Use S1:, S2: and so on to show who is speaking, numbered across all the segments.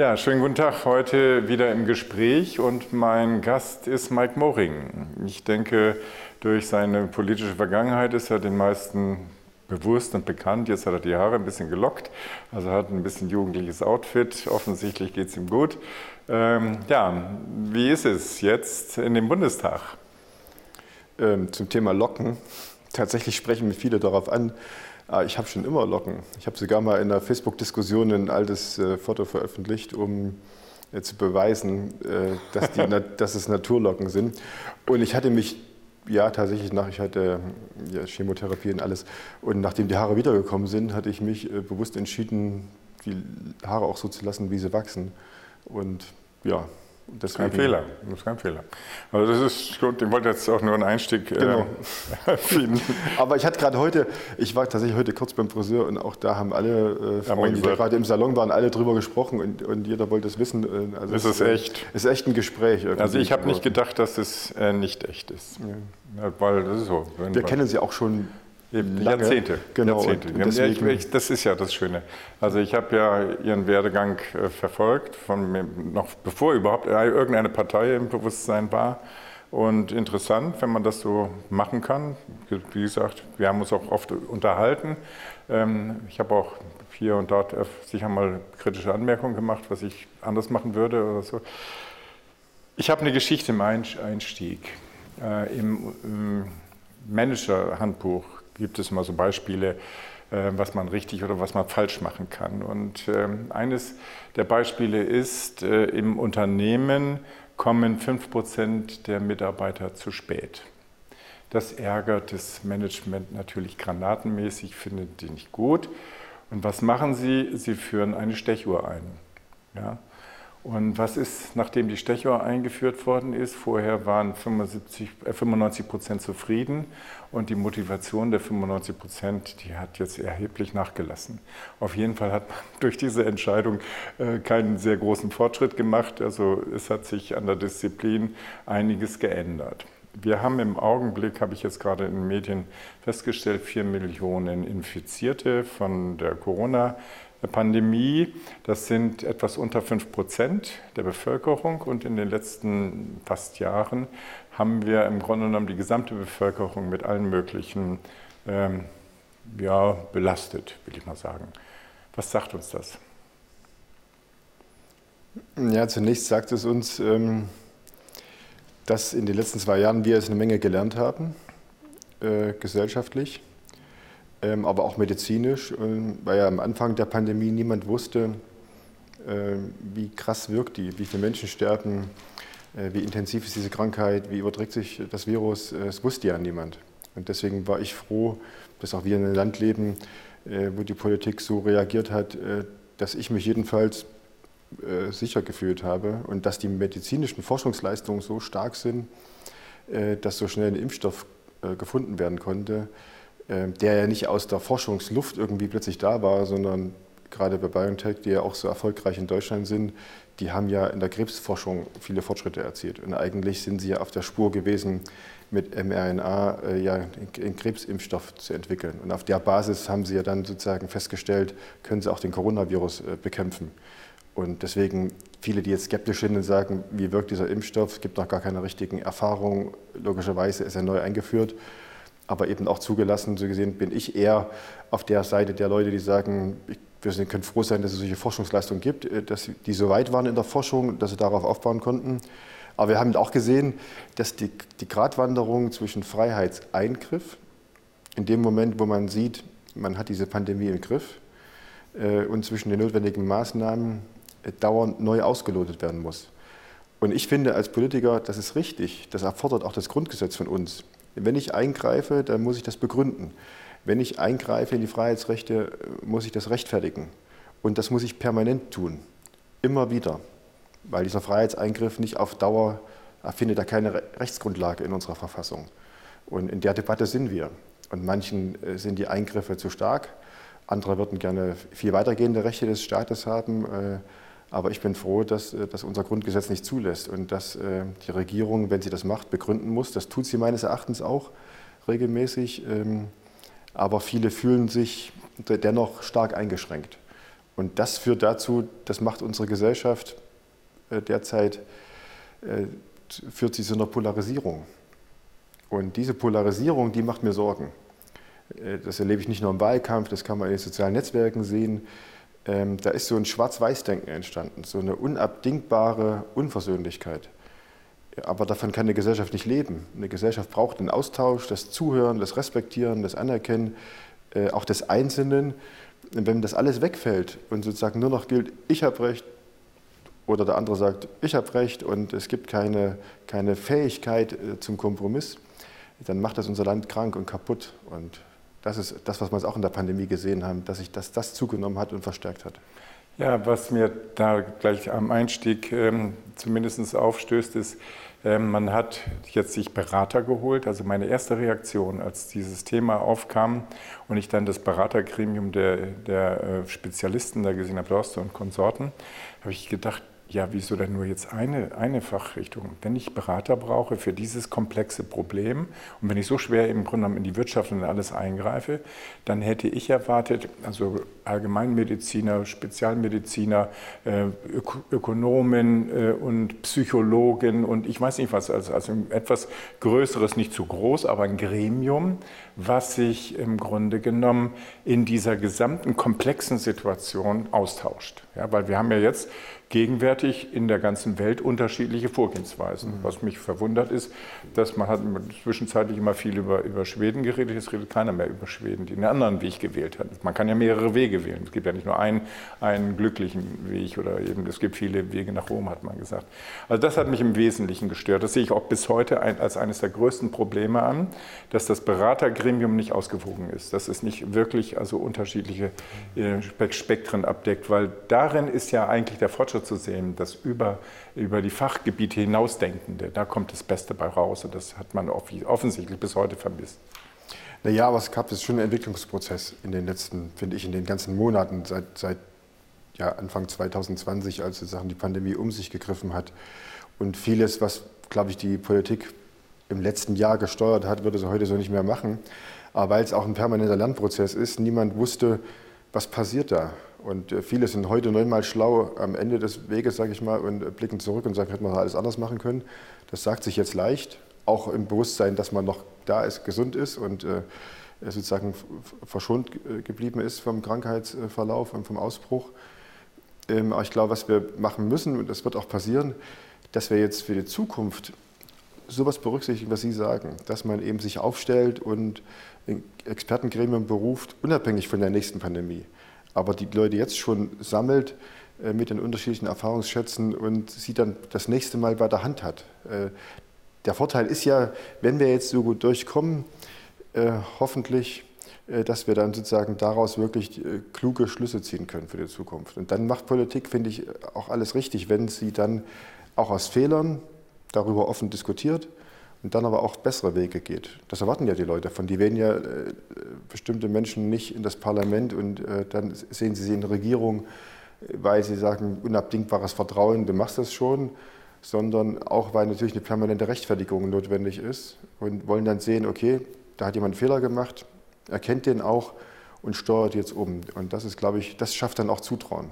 S1: Ja, schönen guten Tag. Heute wieder im Gespräch und mein Gast ist Mike Moring. Ich denke, durch seine politische Vergangenheit ist er den meisten bewusst und bekannt. Jetzt hat er die Haare ein bisschen gelockt, also hat ein bisschen jugendliches Outfit. Offensichtlich geht es ihm gut. Ähm, ja, wie ist es jetzt in dem Bundestag?
S2: Ähm, zum Thema Locken. Tatsächlich sprechen mich viele darauf an, Ah, ich habe schon immer Locken. Ich habe sogar mal in einer Facebook-Diskussion ein altes äh, Foto veröffentlicht, um äh, zu beweisen, äh, dass, die, dass es Naturlocken sind. Und ich hatte mich ja, tatsächlich nach, ich hatte ja, Chemotherapie und alles. Und nachdem die Haare wiedergekommen sind, hatte ich mich äh, bewusst entschieden, die Haare auch so zu lassen, wie sie wachsen. Und ja,
S1: das ist kein Fehler. Das ist kein Fehler. Also das ist gut. Ich wollte jetzt auch nur einen Einstieg genau.
S2: äh, Aber ich hatte gerade heute, ich war tatsächlich heute kurz beim Friseur und auch da haben alle äh, Frauen, die gerade im Salon waren, alle drüber gesprochen und, und jeder wollte es wissen.
S1: Äh, also es ist echt.
S2: Es ist echt ein Gespräch.
S1: Irgendwie. Also ich habe nicht gedacht, dass es äh, nicht echt ist. Ja.
S2: weil das ist so. Wir kennen sie auch schon
S1: Eben, Jahrzehnte. Genau. Jahrzehnte. Und ich, ich, das ist ja das Schöne. Also ich habe ja Ihren Werdegang äh, verfolgt, von, noch bevor überhaupt irgendeine Partei im Bewusstsein war. Und interessant, wenn man das so machen kann. Wie gesagt, wir haben uns auch oft unterhalten. Ähm, ich habe auch hier und dort sicher mal kritische Anmerkungen gemacht, was ich anders machen würde oder so. Ich habe eine Geschichte im Einstieg. Äh, Im Manager-Handbuch gibt es immer so Beispiele, äh, was man richtig oder was man falsch machen kann. Und ähm, eines der Beispiele ist, äh, im Unternehmen kommen 5% der Mitarbeiter zu spät. Das ärgert das Management natürlich granatenmäßig, findet die nicht gut. Und was machen sie? Sie führen eine Stechuhr ein. Ja? Und was ist, nachdem die Stechuhr eingeführt worden ist? Vorher waren 75, äh 95 Prozent zufrieden und die Motivation der 95 Prozent, die hat jetzt erheblich nachgelassen. Auf jeden Fall hat man durch diese Entscheidung äh, keinen sehr großen Fortschritt gemacht. Also es hat sich an der Disziplin einiges geändert. Wir haben im Augenblick, habe ich jetzt gerade in den Medien festgestellt, vier Millionen Infizierte von der Corona. Pandemie, das sind etwas unter 5 Prozent der Bevölkerung und in den letzten fast Jahren haben wir im Grunde genommen die gesamte Bevölkerung mit allen möglichen ähm, ja, belastet, will ich mal sagen. Was sagt uns das?
S2: Ja, zunächst sagt es uns, ähm, dass in den letzten zwei Jahren wir es eine Menge gelernt haben, äh, gesellschaftlich ähm, aber auch medizinisch, weil ja am Anfang der Pandemie niemand wusste, äh, wie krass wirkt die, wie viele Menschen sterben, äh, wie intensiv ist diese Krankheit, wie überträgt sich das Virus, äh, das wusste ja niemand. Und deswegen war ich froh, dass auch wir in einem Land leben, wo die Politik so reagiert hat, dass ich mich jedenfalls sicher gefühlt habe und dass die medizinischen Forschungsleistungen so stark sind, dass so schnell ein Impfstoff gefunden werden konnte, ähm, der ja nicht aus der Forschungsluft irgendwie plötzlich da war, sondern gerade bei BioNTech, die ja auch so erfolgreich in Deutschland sind, die haben ja in der Krebsforschung viele Fortschritte erzielt. Und eigentlich sind sie ja auf der Spur gewesen, mit mRNA äh, ja einen Krebsimpfstoff zu entwickeln. Und auf der Basis haben sie ja dann sozusagen festgestellt, können sie auch den Coronavirus äh, bekämpfen. Und deswegen viele, die jetzt skeptisch sind und sagen, wie wirkt dieser Impfstoff, es gibt noch gar keine richtigen Erfahrungen. Logischerweise ist er neu eingeführt aber eben auch zugelassen. So gesehen bin ich eher auf der Seite der Leute, die sagen, wir können froh sein, dass es solche Forschungsleistungen gibt, äh, dass die so weit waren in der Forschung, dass sie darauf aufbauen konnten. Aber wir haben auch gesehen, dass die, die Gratwanderung zwischen Freiheitseingriff, in dem Moment, wo man sieht, man hat diese Pandemie im Griff, äh, und zwischen den notwendigen Maßnahmen äh, dauernd neu ausgelotet werden muss. Und ich finde als Politiker, das ist richtig, das erfordert auch das Grundgesetz von uns. Wenn ich eingreife, dann muss ich das begründen. Wenn ich eingreife in die Freiheitsrechte, muss ich das rechtfertigen. Und das muss ich permanent tun. Immer wieder. Weil dieser Freiheitseingriff nicht auf Dauer findet da keine Rechtsgrundlage in unserer Verfassung. Und in der Debatte sind wir. Und manchen äh, sind die Eingriffe zu stark. Andere würden gerne viel weitergehende Rechte des Staates haben. Aber ich bin froh, dass äh, das unser Grundgesetz nicht zulässt und dass äh, die Regierung, wenn sie das macht, begründen muss. Das tut sie meines Erachtens auch regelmäßig. Ähm, aber viele fühlen sich dennoch stark eingeschränkt. Und das führt dazu, das macht unsere Gesellschaft äh, derzeit, führt sie zu einer Polarisierung. Und diese Polarisierung, die macht mir Sorgen. Das erlebe ich nicht nur im Wahlkampf, das kann man in den sozialen Netzwerken sehen. Ähm, da ist so ein Schwarz-Weiß-Denken entstanden, so eine unabdingbare Unversöhnlichkeit. Aber davon kann eine Gesellschaft nicht leben. Eine Gesellschaft braucht den Austausch, das Zuhören, das Respektieren, das Anerkennen, äh, auch des Einzelnen. Und wenn das alles wegfällt und sozusagen nur noch gilt, ich habe Recht oder der andere sagt, ich habe Recht und es gibt keine, keine Fähigkeit äh, zum Kompromiss, dann macht das unser Land krank und kaputt. Und das ist das, was wir auch in der Pandemie gesehen haben, dass sich das, das zugenommen hat und verstärkt hat.
S1: Ja, was mir da gleich am Einstieg ähm, zumindest aufstößt, ist, ähm, man hat jetzt sich Berater geholt. Also meine erste Reaktion, als dieses Thema aufkam und ich dann das Beratergremium der, der äh, Spezialisten da gesehen habe, Dorste und Konsorten, habe ich gedacht, ja, wieso denn nur jetzt eine, eine Fachrichtung? Wenn ich Berater brauche für dieses komplexe Problem und wenn ich so schwer im Grunde genommen in die Wirtschaft und alles eingreife, dann hätte ich erwartet, also Allgemeinmediziner, Spezialmediziner, äh, Ökonomen äh, und Psychologen und ich weiß nicht was, also, also etwas Größeres, nicht zu groß, aber ein Gremium, was sich im Grunde genommen in dieser gesamten komplexen Situation austauscht. Ja, weil wir haben ja jetzt gegenwärtig in der ganzen Welt unterschiedliche Vorgehensweisen. Mhm. Was mich verwundert ist, dass man hat zwischenzeitlich immer viel über, über Schweden geredet, jetzt redet keiner mehr über Schweden, die einen anderen Weg gewählt hat. Man kann ja mehrere Wege wählen. Es gibt ja nicht nur einen, einen glücklichen Weg oder eben, es gibt viele Wege nach Rom, hat man gesagt. Also das hat mich im Wesentlichen gestört. Das sehe ich auch bis heute ein, als eines der größten Probleme an, dass das Beratergremium nicht ausgewogen ist, dass es nicht wirklich also unterschiedliche äh, Spektren abdeckt, weil darin ist ja eigentlich der Fortschritt Sehen, das über, über die Fachgebiete hinausdenkende, da kommt das Beste bei raus und das hat man offensichtlich bis heute vermisst.
S2: Naja, aber es gab jetzt schon einen Entwicklungsprozess in den letzten, finde ich, in den ganzen Monaten, seit, seit ja, Anfang 2020, als sozusagen die Pandemie um sich gegriffen hat. Und vieles, was, glaube ich, die Politik im letzten Jahr gesteuert hat, würde sie heute so nicht mehr machen. Aber weil es auch ein permanenter Lernprozess ist, niemand wusste, was passiert da. Und äh, viele sind heute neunmal schlau am Ende des Weges, sage ich mal, und blicken zurück und sagen, hätte man alles anders machen können. Das sagt sich jetzt leicht, auch im Bewusstsein, dass man noch da ist, gesund ist und äh, sozusagen verschont äh, geblieben ist vom Krankheitsverlauf und vom Ausbruch. Ähm, aber ich glaube, was wir machen müssen, und das wird auch passieren, dass wir jetzt für die Zukunft sowas berücksichtigen, was Sie sagen, dass man eben sich aufstellt und Expertengremien beruft, unabhängig von der nächsten Pandemie aber die Leute jetzt schon sammelt äh, mit den unterschiedlichen Erfahrungsschätzen und sie dann das nächste Mal bei der Hand hat. Äh, der Vorteil ist ja, wenn wir jetzt so gut durchkommen, äh, hoffentlich, dass wir dann sozusagen daraus wirklich kluge Schlüsse ziehen können für die Zukunft. Und dann macht Politik, finde ich, auch alles richtig, wenn sie dann auch aus Fehlern darüber offen diskutiert und dann aber auch bessere Wege geht. Das erwarten ja die Leute von. Die wählen ja äh, bestimmte Menschen nicht in das Parlament und äh, dann sehen sie sie in der Regierung, weil sie sagen, unabdingbares Vertrauen, du machst das schon, sondern auch, weil natürlich eine permanente Rechtfertigung notwendig ist und wollen dann sehen, okay, da hat jemand einen Fehler gemacht, erkennt den auch und steuert jetzt um. Und das ist, glaube ich, das schafft dann auch Zutrauen.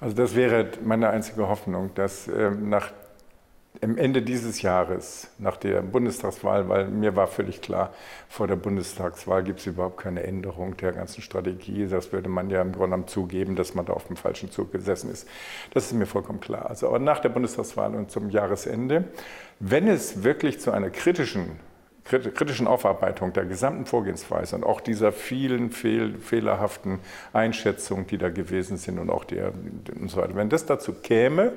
S1: Also das wäre meine einzige Hoffnung, dass ähm, nach am Ende dieses Jahres, nach der Bundestagswahl, weil mir war völlig klar, vor der Bundestagswahl gibt es überhaupt keine Änderung der ganzen Strategie. Das würde man ja im Grunde genommen zugeben, dass man da auf dem falschen Zug gesessen ist. Das ist mir vollkommen klar. Also aber nach der Bundestagswahl und zum Jahresende, wenn es wirklich zu einer kritischen kritischen Aufarbeitung der gesamten Vorgehensweise und auch dieser vielen fehl, fehlerhaften Einschätzungen, die da gewesen sind und auch der und so weiter. Wenn das dazu käme,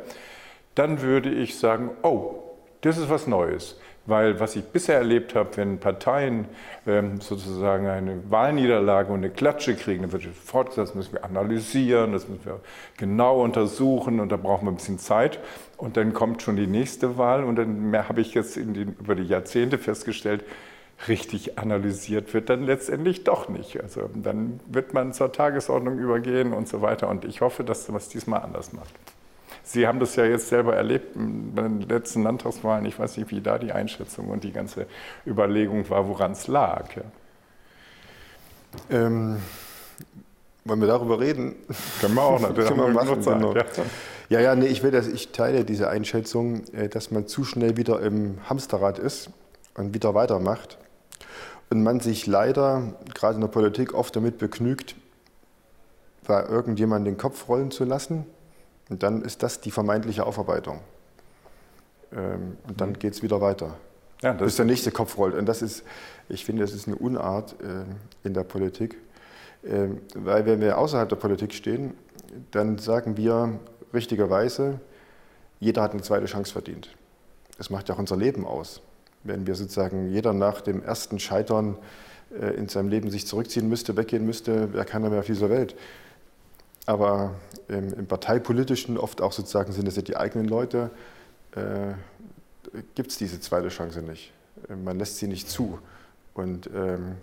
S1: dann würde ich sagen, oh, das ist was Neues. Weil was ich bisher erlebt habe, wenn Parteien ähm, sozusagen eine Wahlniederlage und eine Klatsche kriegen, dann wird fortgesetzt, das müssen wir analysieren, das müssen wir genau untersuchen und da brauchen wir ein bisschen Zeit. Und dann kommt schon die nächste Wahl und dann habe ich jetzt den, über die Jahrzehnte festgestellt, richtig analysiert wird dann letztendlich doch nicht. Also dann wird man zur Tagesordnung übergehen und so weiter. Und ich hoffe, dass man es diesmal anders macht. Sie haben das ja jetzt selber erlebt bei den letzten Landtagswahlen. Ich weiß nicht, wie da die Einschätzung und die ganze Überlegung war, woran es lag.
S2: Ähm, Wollen wir darüber reden?
S1: Können wir auch natürlich. Können wir machen,
S2: genau. ja. ja, ja, nee, ich, will das, ich teile diese Einschätzung, äh, dass man zu schnell wieder im Hamsterrad ist und wieder weitermacht. Und man sich leider, gerade in der Politik, oft damit begnügt, bei irgendjemandem den Kopf rollen zu lassen. Und dann ist das die vermeintliche Aufarbeitung. Ähm, und dann mhm. geht es wieder weiter. Ja, bis der nächste Kopf rollt. Und das ist, ich finde, das ist eine Unart äh, in der Politik. Ähm, weil wenn wir außerhalb der Politik stehen, dann sagen wir richtigerweise, jeder hat eine zweite Chance verdient. Das macht ja auch unser Leben aus. Wenn wir sozusagen jeder nach dem ersten Scheitern äh, in seinem Leben sich zurückziehen müsste, weggehen müsste, wäre keiner mehr auf dieser Welt. Aber im, Parteipolitischen, oft auch sozusagen sind es ja die eigenen Leute, äh, gibt es diese zweite Chance nicht. Man lässt sie nicht zu und ähm,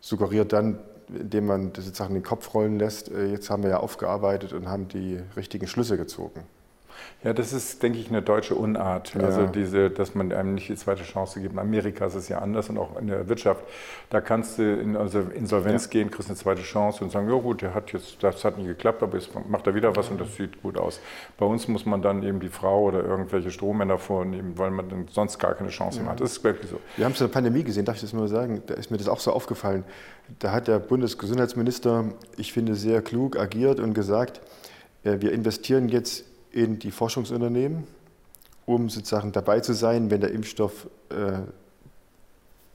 S2: suggeriert dann, indem man sozusagen den Kopf rollen lässt, äh, jetzt haben wir ja aufgearbeitet und haben die richtigen Schlüsse gezogen.
S1: Ja, das ist, denke ich, eine deutsche Unart. Ja. Also diese, dass man einem nicht die zweite Chance gibt. In Amerika ist es ja anders und auch in der Wirtschaft. Da kannst du in also Insolvenz ja. gehen, kriegst eine zweite Chance und sagen, ja gut, der hat jetzt, das hat nicht geklappt, aber jetzt macht er wieder was und das sieht gut aus. Bei uns muss man dann eben die Frau oder irgendwelche Strohmänner vornehmen, weil man dann sonst gar keine Chance mehr hat. Das ist wirklich so.
S2: Wir haben es in der Pandemie gesehen, darf ich das mal sagen? Da ist mir das auch so aufgefallen. Da hat der Bundesgesundheitsminister, ich finde, sehr klug agiert und gesagt, äh, wir investieren jetzt in die Forschungsunternehmen, um sozusagen dabei zu sein, wenn der Impfstoff äh,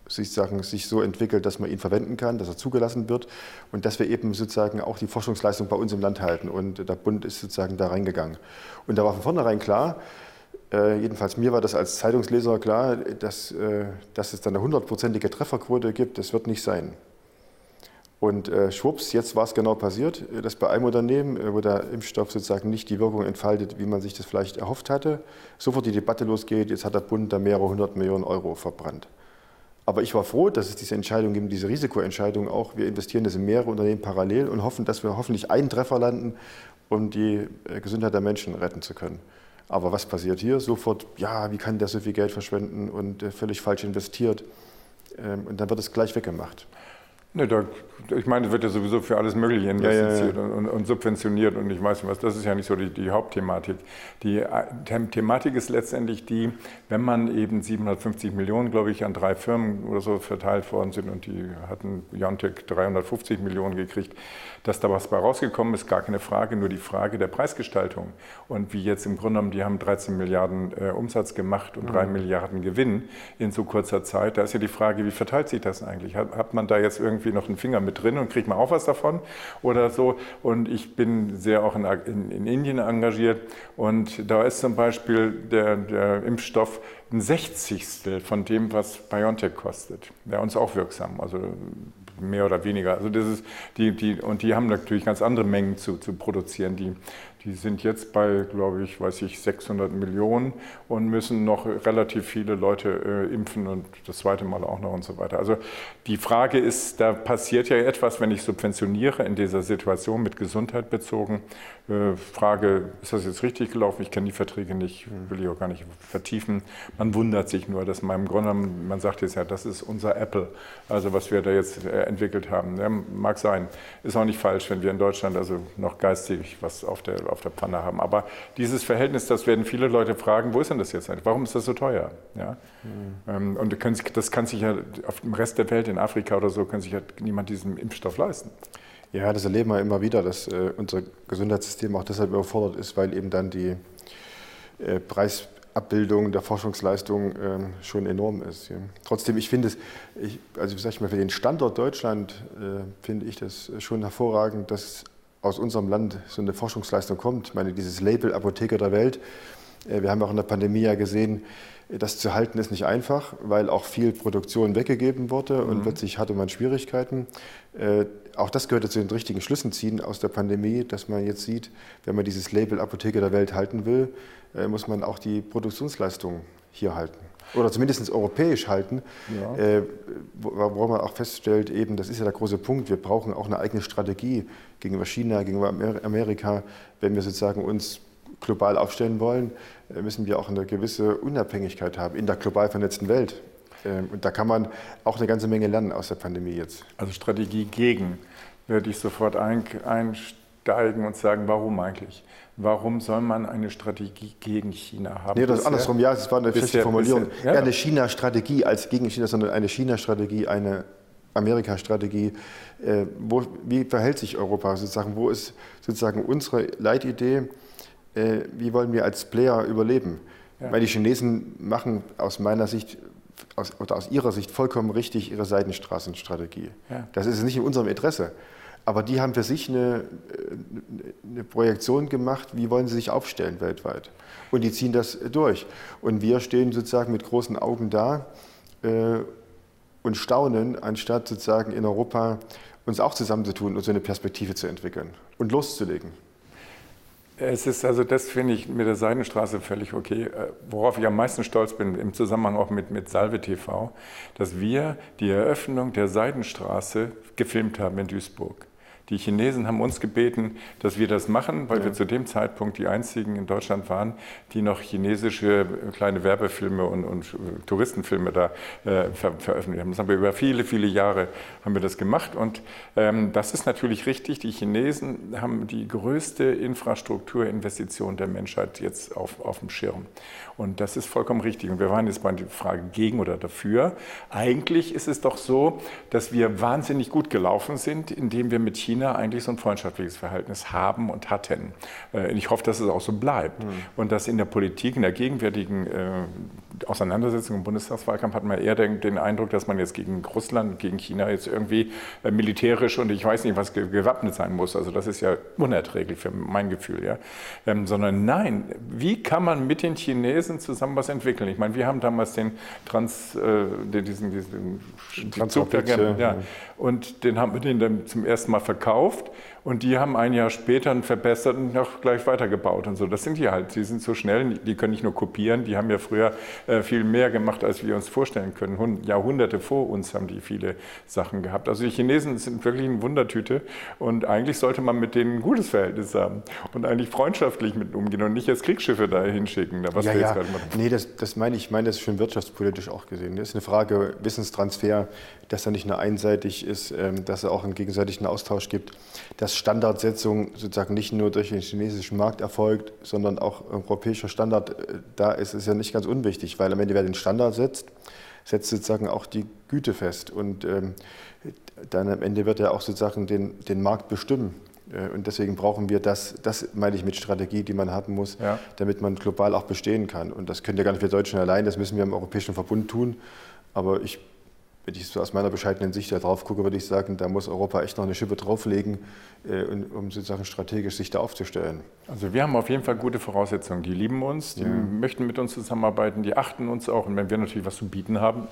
S2: sich, sagen, sich so entwickelt, dass man ihn verwenden kann, dass er zugelassen wird und dass wir eben sozusagen auch die Forschungsleistung bei uns im Land halten. Und der Bund ist sozusagen da reingegangen. Und da war von vornherein klar, äh, jedenfalls mir war das als Zeitungsleser klar, dass, äh, dass es dann eine hundertprozentige Trefferquote gibt, das wird nicht sein. Und äh, schwupps, jetzt war es genau passiert, äh, dass bei einem Unternehmen, äh, wo der Impfstoff sozusagen nicht die Wirkung entfaltet, wie man sich das vielleicht erhofft hatte, sofort die Debatte losgeht, jetzt hat der Bund da mehrere hundert Millionen Euro verbrannt. Aber ich war froh, dass es diese Entscheidung gibt, diese Risikoentscheidung auch. Wir investieren das in mehrere Unternehmen parallel und hoffen, dass wir hoffentlich einen Treffer landen, um die äh, Gesundheit der Menschen retten zu können. Aber was passiert hier? Sofort, ja, wie kann der so viel Geld verschwenden und völlig falsch investiert? Ähm, und dann wird es gleich weggemacht.
S1: Ne, da, ich meine, wird ja sowieso für alles Mögliche investiert ja, ja, ja. Und, und, subventioniert und ich weiß nicht was. Das ist ja nicht so die, die Hauptthematik. Die äh, Thematik ist letztendlich die, wenn man eben 750 Millionen, glaube ich, an drei Firmen oder so verteilt worden sind und die hatten Biontech 350 Millionen gekriegt, dass da was bei rausgekommen ist, gar keine Frage, nur die Frage der Preisgestaltung. Und wie jetzt im Grunde genommen, die haben 13 Milliarden äh, Umsatz gemacht und mhm. 3 Milliarden Gewinn in so kurzer Zeit. Da ist ja die Frage, wie verteilt sich das eigentlich? Hat, hat man da jetzt irgendwie noch einen Finger mit drin und kriegt man auch was davon oder so? Und ich bin sehr auch in, in, in Indien engagiert und da ist zum Beispiel der, der Impfstoff ein Sechzigstel von dem, was BioNTech kostet. Wäre uns auch wirksam. Also mehr oder weniger. Also das ist die, die, und die haben natürlich ganz andere Mengen zu, zu produzieren. Die, die sind jetzt bei, glaube ich, weiß ich, 600 Millionen und müssen noch relativ viele Leute äh, impfen und das zweite Mal auch noch und so weiter. Also die Frage ist, da passiert ja etwas, wenn ich subventioniere in dieser Situation mit Gesundheit bezogen. Äh, Frage, ist das jetzt richtig gelaufen? Ich kenne die Verträge nicht, will ich auch gar nicht vertiefen. Man wundert sich nur, dass man im Grunde, man sagt jetzt ja, das ist unser Apple, also was wir da jetzt äh, entwickelt haben. Ja, mag sein, ist auch nicht falsch, wenn wir in Deutschland also noch geistig was auf der, auf der Pfanne haben. Aber dieses Verhältnis, das werden viele Leute fragen, wo ist denn das jetzt eigentlich? Warum ist das so teuer? Ja? Mhm. Und das kann sich ja auf dem Rest der Welt, in Afrika oder so, kann sich ja niemand diesen Impfstoff leisten.
S2: Ja, das erleben wir immer wieder, dass äh, unser Gesundheitssystem auch deshalb überfordert ist, weil eben dann die äh, Preisabbildung der Forschungsleistung äh, schon enorm ist. Ja. Trotzdem, ich finde es, ich, also sag ich mal, für den Standort Deutschland äh, finde ich das schon hervorragend, dass aus unserem Land so eine Forschungsleistung kommt. Ich meine, dieses Label Apotheker der Welt, äh, wir haben auch in der Pandemie ja gesehen, das zu halten ist nicht einfach, weil auch viel Produktion weggegeben wurde und mhm. plötzlich hatte man Schwierigkeiten. Äh, auch das gehört zu den richtigen Schlüssen ziehen aus der Pandemie, dass man jetzt sieht, wenn man dieses Label Apotheke der Welt halten will, äh, muss man auch die Produktionsleistung hier halten. Oder zumindest europäisch halten, ja. äh, wo, man auch feststellt, eben, das ist ja der große Punkt, wir brauchen auch eine eigene Strategie gegenüber China, gegenüber Amerika, wenn wir sozusagen uns global aufstellen wollen, äh, müssen wir auch eine gewisse Unabhängigkeit haben in der global vernetzten Welt. Ähm, und da kann man auch eine ganze Menge lernen aus der Pandemie jetzt.
S1: Also Strategie gegen würde ich sofort einsteigen und sagen, warum eigentlich? Warum soll man eine Strategie gegen China haben?
S2: Nee, das ist andersrum. Ja, das war eine schlechte Formulierung. Bisher, ja. Eine China-Strategie als gegen China, sondern eine China-Strategie, eine Amerika-Strategie. Äh, wie verhält sich Europa sozusagen? Wo ist sozusagen unsere Leitidee? Äh, wie wollen wir als Player überleben? Ja. Weil die Chinesen machen aus meiner Sicht aus, oder aus ihrer Sicht vollkommen richtig ihre Seitenstraßenstrategie. Ja. Das ist nicht in unserem Interesse. Aber die haben für sich eine, eine, Projektion gemacht, wie wollen sie sich aufstellen weltweit. Und die ziehen das durch. Und wir stehen sozusagen mit großen Augen da äh, und staunen, anstatt sozusagen in Europa uns auch zusammenzutun und so eine Perspektive zu entwickeln und loszulegen.
S1: Es ist also, das finde ich mit der Seidenstraße völlig okay. Äh, worauf ich am meisten stolz bin, im Zusammenhang auch mit, mit Salve TV, dass wir die Eröffnung der Seidenstraße gefilmt haben in Duisburg. Die Chinesen haben uns gebeten, dass wir das machen, weil ja. wir zu dem Zeitpunkt die einzigen in Deutschland waren, die noch chinesische kleine Werbefilme und, und Touristenfilme da äh, ver veröffentlicht haben. Das haben wir über viele, viele Jahre haben wir das gemacht und ähm, das ist natürlich richtig. Die Chinesen haben die größte Infrastrukturinvestition der Menschheit jetzt auf, auf dem Schirm. Und das ist vollkommen richtig. Und wir waren jetzt bei der Frage gegen oder dafür. Eigentlich ist es doch so, dass wir wahnsinnig gut gelaufen sind, indem wir mit China eigentlich so ein freundschaftliches Verhältnis haben und hatten. Äh, ich hoffe, dass es auch so bleibt. Mhm. Und dass in der Politik, in der gegenwärtigen äh, Auseinandersetzung im Bundestagswahlkampf hat man eher den, den, Eindruck, dass man jetzt gegen Russland, gegen China jetzt irgendwie äh, militärisch und ich weiß nicht, was gewappnet sein muss. Also das ist ja unerträglich für mein Gefühl. Ja? Ähm, sondern nein, wie kann man mit den Chinesen zusammen was entwickeln. Ich meine, wir haben damals den Trans, äh, diesen, diesen Zug, ja, ja. Und den haben wir den dann zum ersten Mal verkauft und die haben ein Jahr später einen verbessert und noch gleich weitergebaut und so. Das sind die halt. Die sind so schnell, die können nicht nur kopieren, die haben ja früher äh, viel mehr gemacht, als wir uns vorstellen können. Jahrhunderte vor uns haben die viele Sachen gehabt. Also die Chinesen sind wirklich eine Wundertüte und eigentlich sollte man mit denen ein gutes Verhältnis haben und eigentlich freundschaftlich mit umgehen und nicht jetzt Kriegsschiffe da hinschicken.
S2: Was ja, ja. Nee, das, das meine ich, ich meine das schon wirtschaftspolitisch auch gesehen. Das ist eine Frage Wissenstransfer, dass er nicht nur einseitig ist, ähm, dass es auch einen gegenseitigen Austausch gibt, dass Standardsetzung sozusagen nicht nur durch den chinesischen Markt erfolgt, sondern auch europäischer Standard äh, da ist, ist ja nicht ganz unwichtig, weil am Ende wer den Standard setzt, setzt sozusagen auch die Güte fest und ähm, dann am Ende wird er auch sozusagen den, den Markt bestimmen. Äh, und deswegen brauchen wir das, das meine ich mit Strategie, die man haben muss, ja. damit man global auch bestehen kann. Und das können ja gar nicht wir Deutschen allein, das müssen wir im Europäischen Verbund tun. Aber ich wenn ich so aus meiner bescheidenen Sicht da drauf gucke, würde ich sagen, da muss Europa echt noch eine Schippe drauflegen, äh, um sozusagen strategisch sich da aufzustellen.
S1: Also wir haben auf jeden Fall gute Voraussetzungen. Die lieben uns, die ja. möchten mit uns zusammenarbeiten, die achten uns auch. Und wenn wir natürlich was zu bieten haben,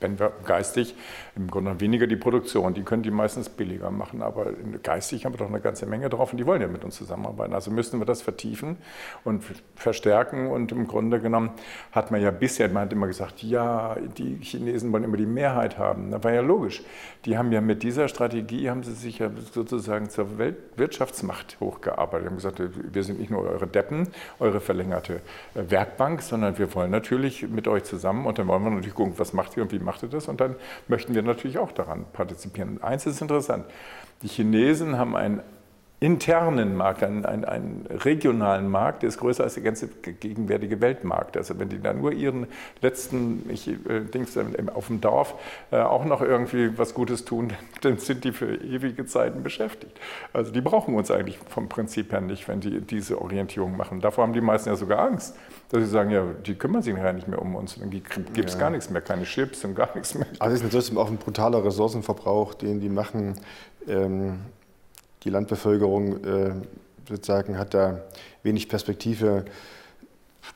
S1: wenn wir geistig, im Grunde weniger die Produktion, die können die meistens billiger machen, aber geistig haben wir doch eine ganze Menge drauf und die wollen ja mit uns zusammenarbeiten. Also müssen wir das vertiefen und verstärken und im Grunde genommen hat man ja bisher, man hat immer gesagt, ja, die Chinesen wollen immer die Mehrheit haben. Das war ja logisch. Die haben ja mit dieser Strategie, haben sie sich ja sozusagen zur Weltwirtschaftsmacht hochgearbeitet. Die haben gesagt, wir sind nicht nur eure Deppen, eure verlängerte Werkbank, sondern wir wollen natürlich mit euch zusammen und dann wollen wir natürlich gucken, was macht ihr und wie macht ihr das? Und dann möchten wir natürlich auch daran partizipieren. Eins ist interessant, die Chinesen haben einen internen Markt, einen, einen, einen, regionalen Markt, der ist größer als der ganze gegenwärtige Weltmarkt. Also wenn die da nur ihren letzten ich, äh, Dings auf dem Dorf äh, auch noch irgendwie was Gutes tun, dann sind die für ewige Zeiten beschäftigt. Also die brauchen uns eigentlich vom Prinzip her nicht, wenn die diese Orientierung machen. Davor haben die meisten ja sogar Angst, dass sie sagen, ja, die kümmern sich ja nicht mehr um uns. Dann gibt es ja. gar nichts mehr, keine Chips und gar nichts mehr.
S2: Also es ist trotzdem auch ein brutaler Ressourcenverbrauch, den die machen. Ähm die Landbevölkerung äh, sozusagen hat da wenig Perspektive.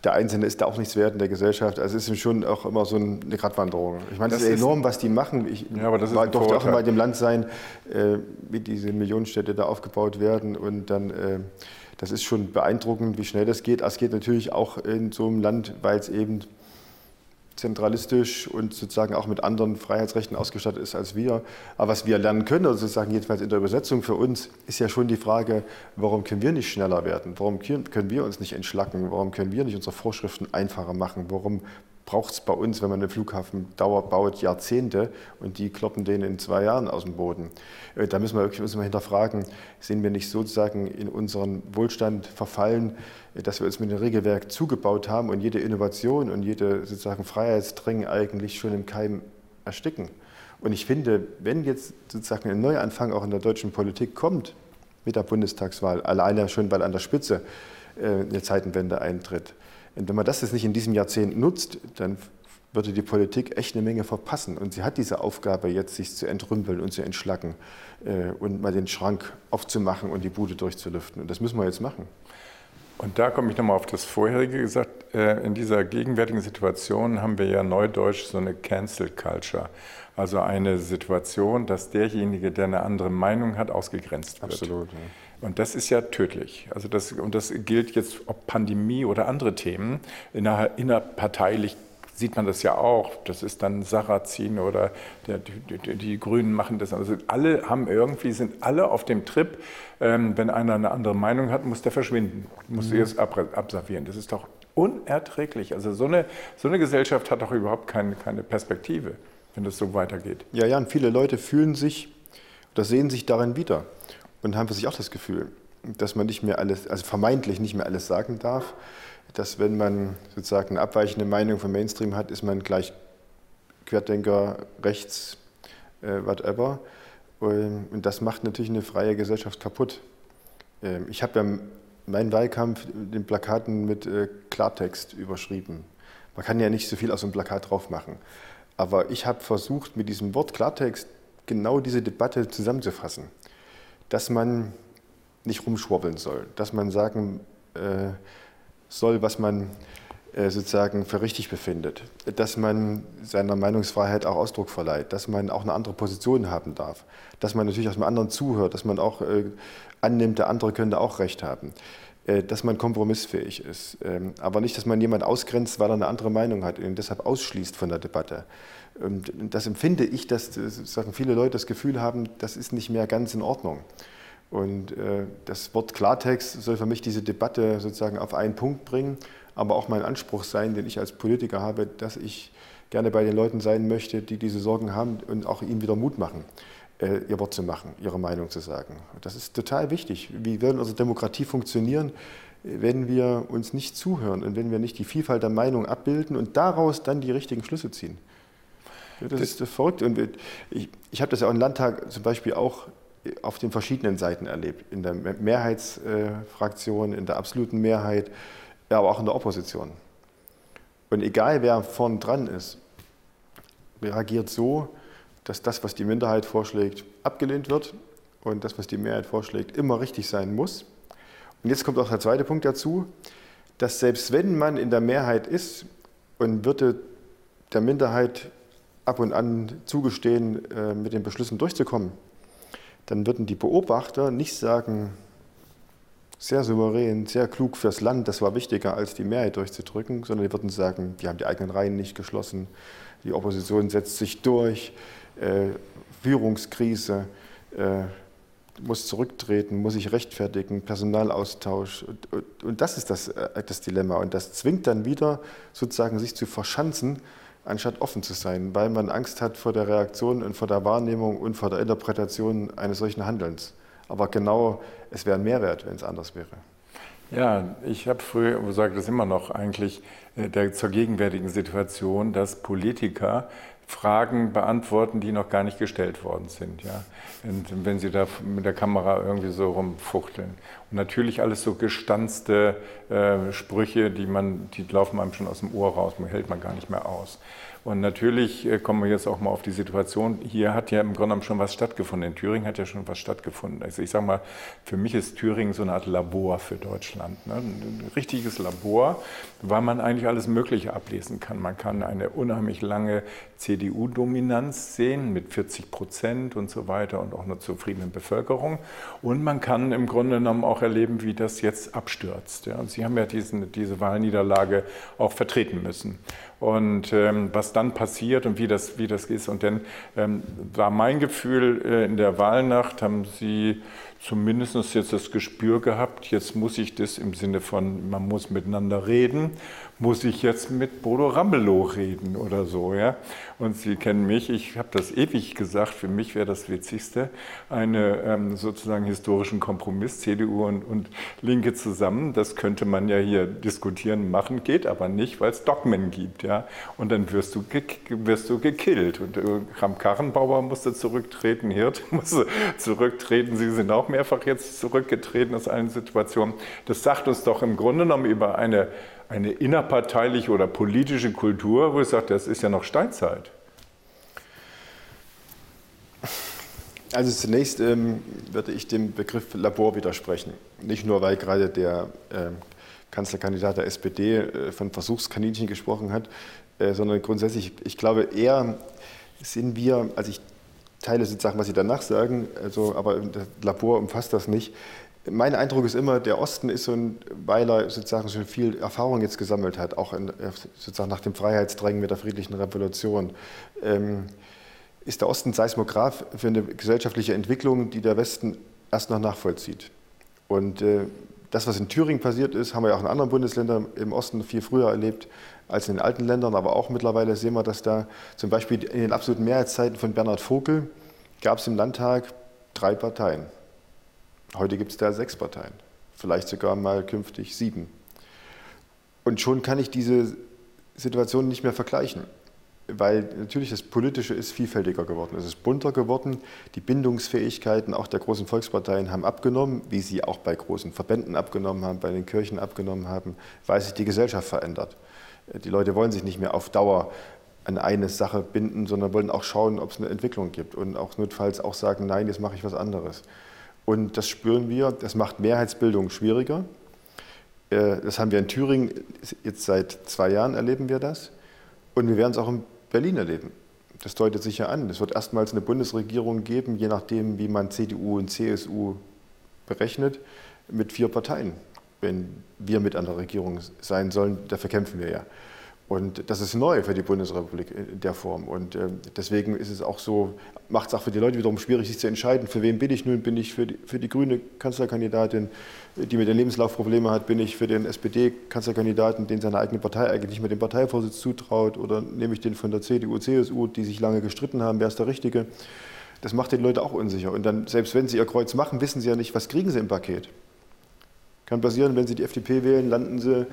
S2: Der Einzelne ist da auch nichts wert in der Gesellschaft. Also es ist schon auch immer so eine Gratwanderung. Ich meine, es ist enorm, was die machen. Ich ja, aber das war, durfte auch immer in dem Land sein, äh, wie diese Millionenstädte da aufgebaut werden. Und dann, äh, das ist schon beeindruckend, wie schnell das geht. Es geht natürlich auch in so einem Land, weil es eben zentralistisch und sozusagen auch mit anderen Freiheitsrechten ausgestattet ist als wir. Aber was wir lernen können, also sozusagen jedenfalls in der Übersetzung für uns, ist ja schon die Frage, warum können wir nicht schneller werden? Warum können wir uns nicht entschlacken? Warum können wir nicht unsere Vorschriften einfacher machen? Warum braucht es bei uns, wenn man einen Flughafen dauert, baut, Jahrzehnte und die kloppen den in zwei Jahren aus dem Boden. Äh, da müssen wir wirklich müssen wir hinterfragen, sind wir nicht sozusagen in unseren Wohlstand verfallen, äh, dass wir uns mit dem Regelwerk zugebaut haben und jede Innovation und jede sozusagen Freiheitsdrängen eigentlich schon im Keim ersticken. Und ich finde, wenn jetzt sozusagen ein Neuanfang auch in der deutschen Politik kommt, mit der Bundestagswahl, alleine schon, weil an der Spitze äh, eine Zeitenwende eintritt, wenn man das jetzt nicht in diesem Jahrzehnt nutzt, dann würde die Politik echt eine Menge verpassen. Und sie hat diese Aufgabe, jetzt sich zu entrümpeln und zu entschlacken äh, und mal den Schrank aufzumachen und die Bude durchzulüften. Und das müssen wir jetzt machen.
S1: Und da komme ich nochmal auf das vorherige gesagt. Äh, in dieser gegenwärtigen Situation haben wir ja neudeutsch so eine Cancel Culture. Also eine Situation, dass derjenige, der eine andere Meinung hat, ausgegrenzt wird.
S2: Absolut. Ja.
S1: Und das ist ja tödlich. Also das, und das gilt jetzt, ob Pandemie oder andere Themen. Inner, innerparteilich sieht man das ja auch. Das ist dann Sarrazin oder der, die, die, die, Grünen machen das. Also alle haben irgendwie, sind alle auf dem Trip, ähm, wenn einer eine andere Meinung hat, muss der verschwinden, muss mhm. erst ab, abservieren. Das ist doch unerträglich. Also so eine, so eine Gesellschaft hat doch überhaupt keine, keine Perspektive, wenn das so weitergeht.
S2: Ja, ja, und viele Leute fühlen sich oder sehen sich darin wieder und haben für sich auch das Gefühl, dass man nicht mehr alles, also vermeintlich nicht mehr alles sagen darf, dass wenn man sozusagen eine abweichende Meinung vom Mainstream hat, ist man gleich Querdenker, rechts, äh, whatever. Und das macht natürlich eine freie Gesellschaft kaputt. Ähm, ich habe ja meinen Wahlkampf den Plakaten mit äh, Klartext überschrieben. Man kann ja nicht so viel aus einem Plakat drauf machen. Aber ich habe versucht, mit diesem Wort Klartext genau diese Debatte zusammenzufassen dass man nicht rumschwobbeln soll, dass man sagen äh, soll, was man äh, sozusagen für richtig befindet, dass man seiner Meinungsfreiheit auch Ausdruck verleiht, dass man auch eine andere Position haben darf, dass man natürlich aus dem anderen zuhört, dass man auch äh, annimmt, der andere könnte auch recht haben, äh, dass man kompromissfähig ist, ähm, aber nicht, dass man jemand ausgrenzt, weil er eine andere Meinung hat und deshalb ausschließt von der Debatte. Das empfinde ich, dass sagen viele Leute das Gefühl haben, das ist nicht mehr ganz in Ordnung. Und äh, das Wort Klartext soll für mich diese Debatte sozusagen auf einen Punkt bringen, aber auch mein Anspruch sein, den ich als Politiker habe, dass ich gerne bei den Leuten sein möchte, die diese Sorgen haben und auch ihnen wieder Mut machen, äh, ihr Wort zu machen, ihre Meinung zu sagen. Das ist total wichtig. Wie wird unsere Demokratie funktionieren, wenn wir uns nicht zuhören und wenn wir nicht die Vielfalt der Meinung abbilden und daraus dann die richtigen Schlüsse ziehen? Das, ist verrückt. Und ich, ich habe das ja auch im Landtag zum Beispiel auch auf den verschiedenen Seiten erlebt. In der Mehrheitsfraktion, in der absoluten Mehrheit, aber auch in der Opposition. Und egal wer vorn dran ist, reagiert so, dass das, was die Minderheit vorschlägt, abgelehnt wird und das, was die Mehrheit vorschlägt, immer richtig sein muss. Und jetzt kommt auch der zweite Punkt dazu, dass selbst wenn man in der Mehrheit ist und würde der Minderheit ab und an zugestehen, äh, mit den Beschlüssen durchzukommen, dann würden die Beobachter nicht sagen, sehr souverän, sehr klug fürs Land, das war wichtiger als die Mehrheit durchzudrücken, sondern die würden sagen, die haben die eigenen Reihen nicht geschlossen, die Opposition setzt sich durch, äh, Führungskrise, äh, muss zurücktreten, muss sich rechtfertigen, Personalaustausch. Und, und, und das ist das, äh, das Dilemma. Und das zwingt dann wieder sozusagen sich zu verschanzen anstatt offen zu sein, weil man Angst hat vor der Reaktion und vor der Wahrnehmung und vor der Interpretation eines solchen Handelns. Aber genau, es wäre ein Mehrwert, wenn es anders wäre.
S1: Ja, ich habe früher, sage das immer noch eigentlich, äh, der, zur gegenwärtigen Situation, dass Politiker Fragen beantworten, die noch gar nicht gestellt worden sind. Ja? Und wenn sie da mit der Kamera irgendwie so rumfuchteln. Und natürlich alles so gestanzte äh, Sprüche, die, man, die laufen einem schon aus dem Ohr raus, man hält man gar nicht mehr aus. Und natürlich äh, kommen wir jetzt auch mal auf die Situation, hier hat ja im Grunde genommen schon was stattgefunden. In Thüringen hat ja schon was stattgefunden. Also ich sage mal, für mich ist Thüringen so eine Art Labor für Deutschland. Ne? Ein richtiges Labor, weil man eigentlich alles Mögliche ablesen kann. Man kann eine unheimlich lange CDU-Dominanz sehen mit 40 Prozent und so weiter und auch einer zufriedenen Bevölkerung. Und man kann im Grunde genommen auch erleben, wie das jetzt abstürzt. Ja? Und Sie haben ja diesen, diese Wahlniederlage auch vertreten müssen. Und ähm, was dann passiert und wie das, wie das ist. Und dann ähm, war mein Gefühl, äh, in der Wahlnacht haben Sie zumindest jetzt das Gespür gehabt, jetzt muss ich das im Sinne von, man muss miteinander reden, muss ich jetzt mit Bodo Ramelow reden oder so. Ja? Und Sie kennen mich, ich habe das ewig gesagt, für mich wäre das Witzigste, einen ähm, sozusagen historischen Kompromiss, CDU und, und Linke zusammen, das könnte man ja hier diskutieren, machen, geht aber nicht, weil es Dogmen gibt. Ja? Und dann wirst du, wirst du gekillt. Und äh, Kram-Karrenbauer musste zurücktreten, Hirt musste zurücktreten, Sie sind auch mehrfach jetzt zurückgetreten aus allen Situationen. Das sagt uns doch im Grunde genommen über eine, eine innerparteiliche oder politische Kultur, wo ich sage, das ist ja noch Steinzeit.
S2: Also zunächst ähm, würde ich dem Begriff Labor widersprechen. Nicht nur, weil gerade der äh, Kanzlerkandidat der SPD äh, von Versuchskaninchen gesprochen hat, äh, sondern grundsätzlich, ich glaube, eher sind wir, also ich teile sozusagen, was Sie danach sagen, also, aber das Labor umfasst das nicht. Mein Eindruck ist immer, der Osten ist so ein, weil er sozusagen schon viel Erfahrung jetzt gesammelt hat, auch in, sozusagen nach dem Freiheitsdrängen mit der friedlichen Revolution, ähm, ist der Osten Seismograph für eine gesellschaftliche Entwicklung, die der Westen erst noch nachvollzieht. Und äh, das, was in Thüringen passiert ist, haben wir ja auch in anderen Bundesländern im Osten viel früher erlebt als in den alten Ländern, aber auch mittlerweile sehen wir, dass da zum Beispiel in den absoluten Mehrheitszeiten von Bernhard Vogel gab es im Landtag drei Parteien. Heute gibt es da sechs Parteien, vielleicht sogar mal künftig sieben. Und schon kann ich diese Situation nicht mehr vergleichen, weil natürlich das Politische ist vielfältiger geworden, es ist bunter geworden, die Bindungsfähigkeiten auch der großen Volksparteien haben abgenommen, wie sie auch bei großen Verbänden abgenommen haben, bei den Kirchen abgenommen haben, weil sich die Gesellschaft verändert. Die Leute wollen sich nicht mehr auf Dauer an eine Sache binden, sondern wollen auch schauen, ob es eine Entwicklung gibt und auch notfalls auch sagen, nein, jetzt mache ich was anderes. Und das spüren wir, das macht Mehrheitsbildung schwieriger. Äh, das haben wir in Thüringen, jetzt seit zwei Jahren erleben wir das. Und wir werden es auch in Berlin erleben. Das deutet sich ja an. Es wird erstmals eine Bundesregierung geben, je nachdem, wie man CDU und CSU berechnet, mit vier Parteien wenn wir mit an der Regierung sein sollen, dafür kämpfen wir ja. Und das ist neu für die Bundesrepublik in der Form. Und äh, deswegen ist es auch so, macht es auch für die Leute wiederum schwierig, sich zu entscheiden, für wen bin ich nun? Bin ich für die, für die grüne Kanzlerkandidatin, die mit dem Lebenslauf Probleme hat? Bin ich für den SPD-Kanzlerkandidaten, den seine eigene Partei eigentlich nicht mehr den Parteivorsitz zutraut? Oder nehme ich den von der CDU, CSU, die sich lange gestritten haben, wer ist der Richtige? Das macht den Leute auch unsicher. Und dann, selbst wenn sie ihr Kreuz machen, wissen sie ja nicht, was kriegen sie im Paket. Kann passieren, wenn Sie die FDP wählen, landen Sie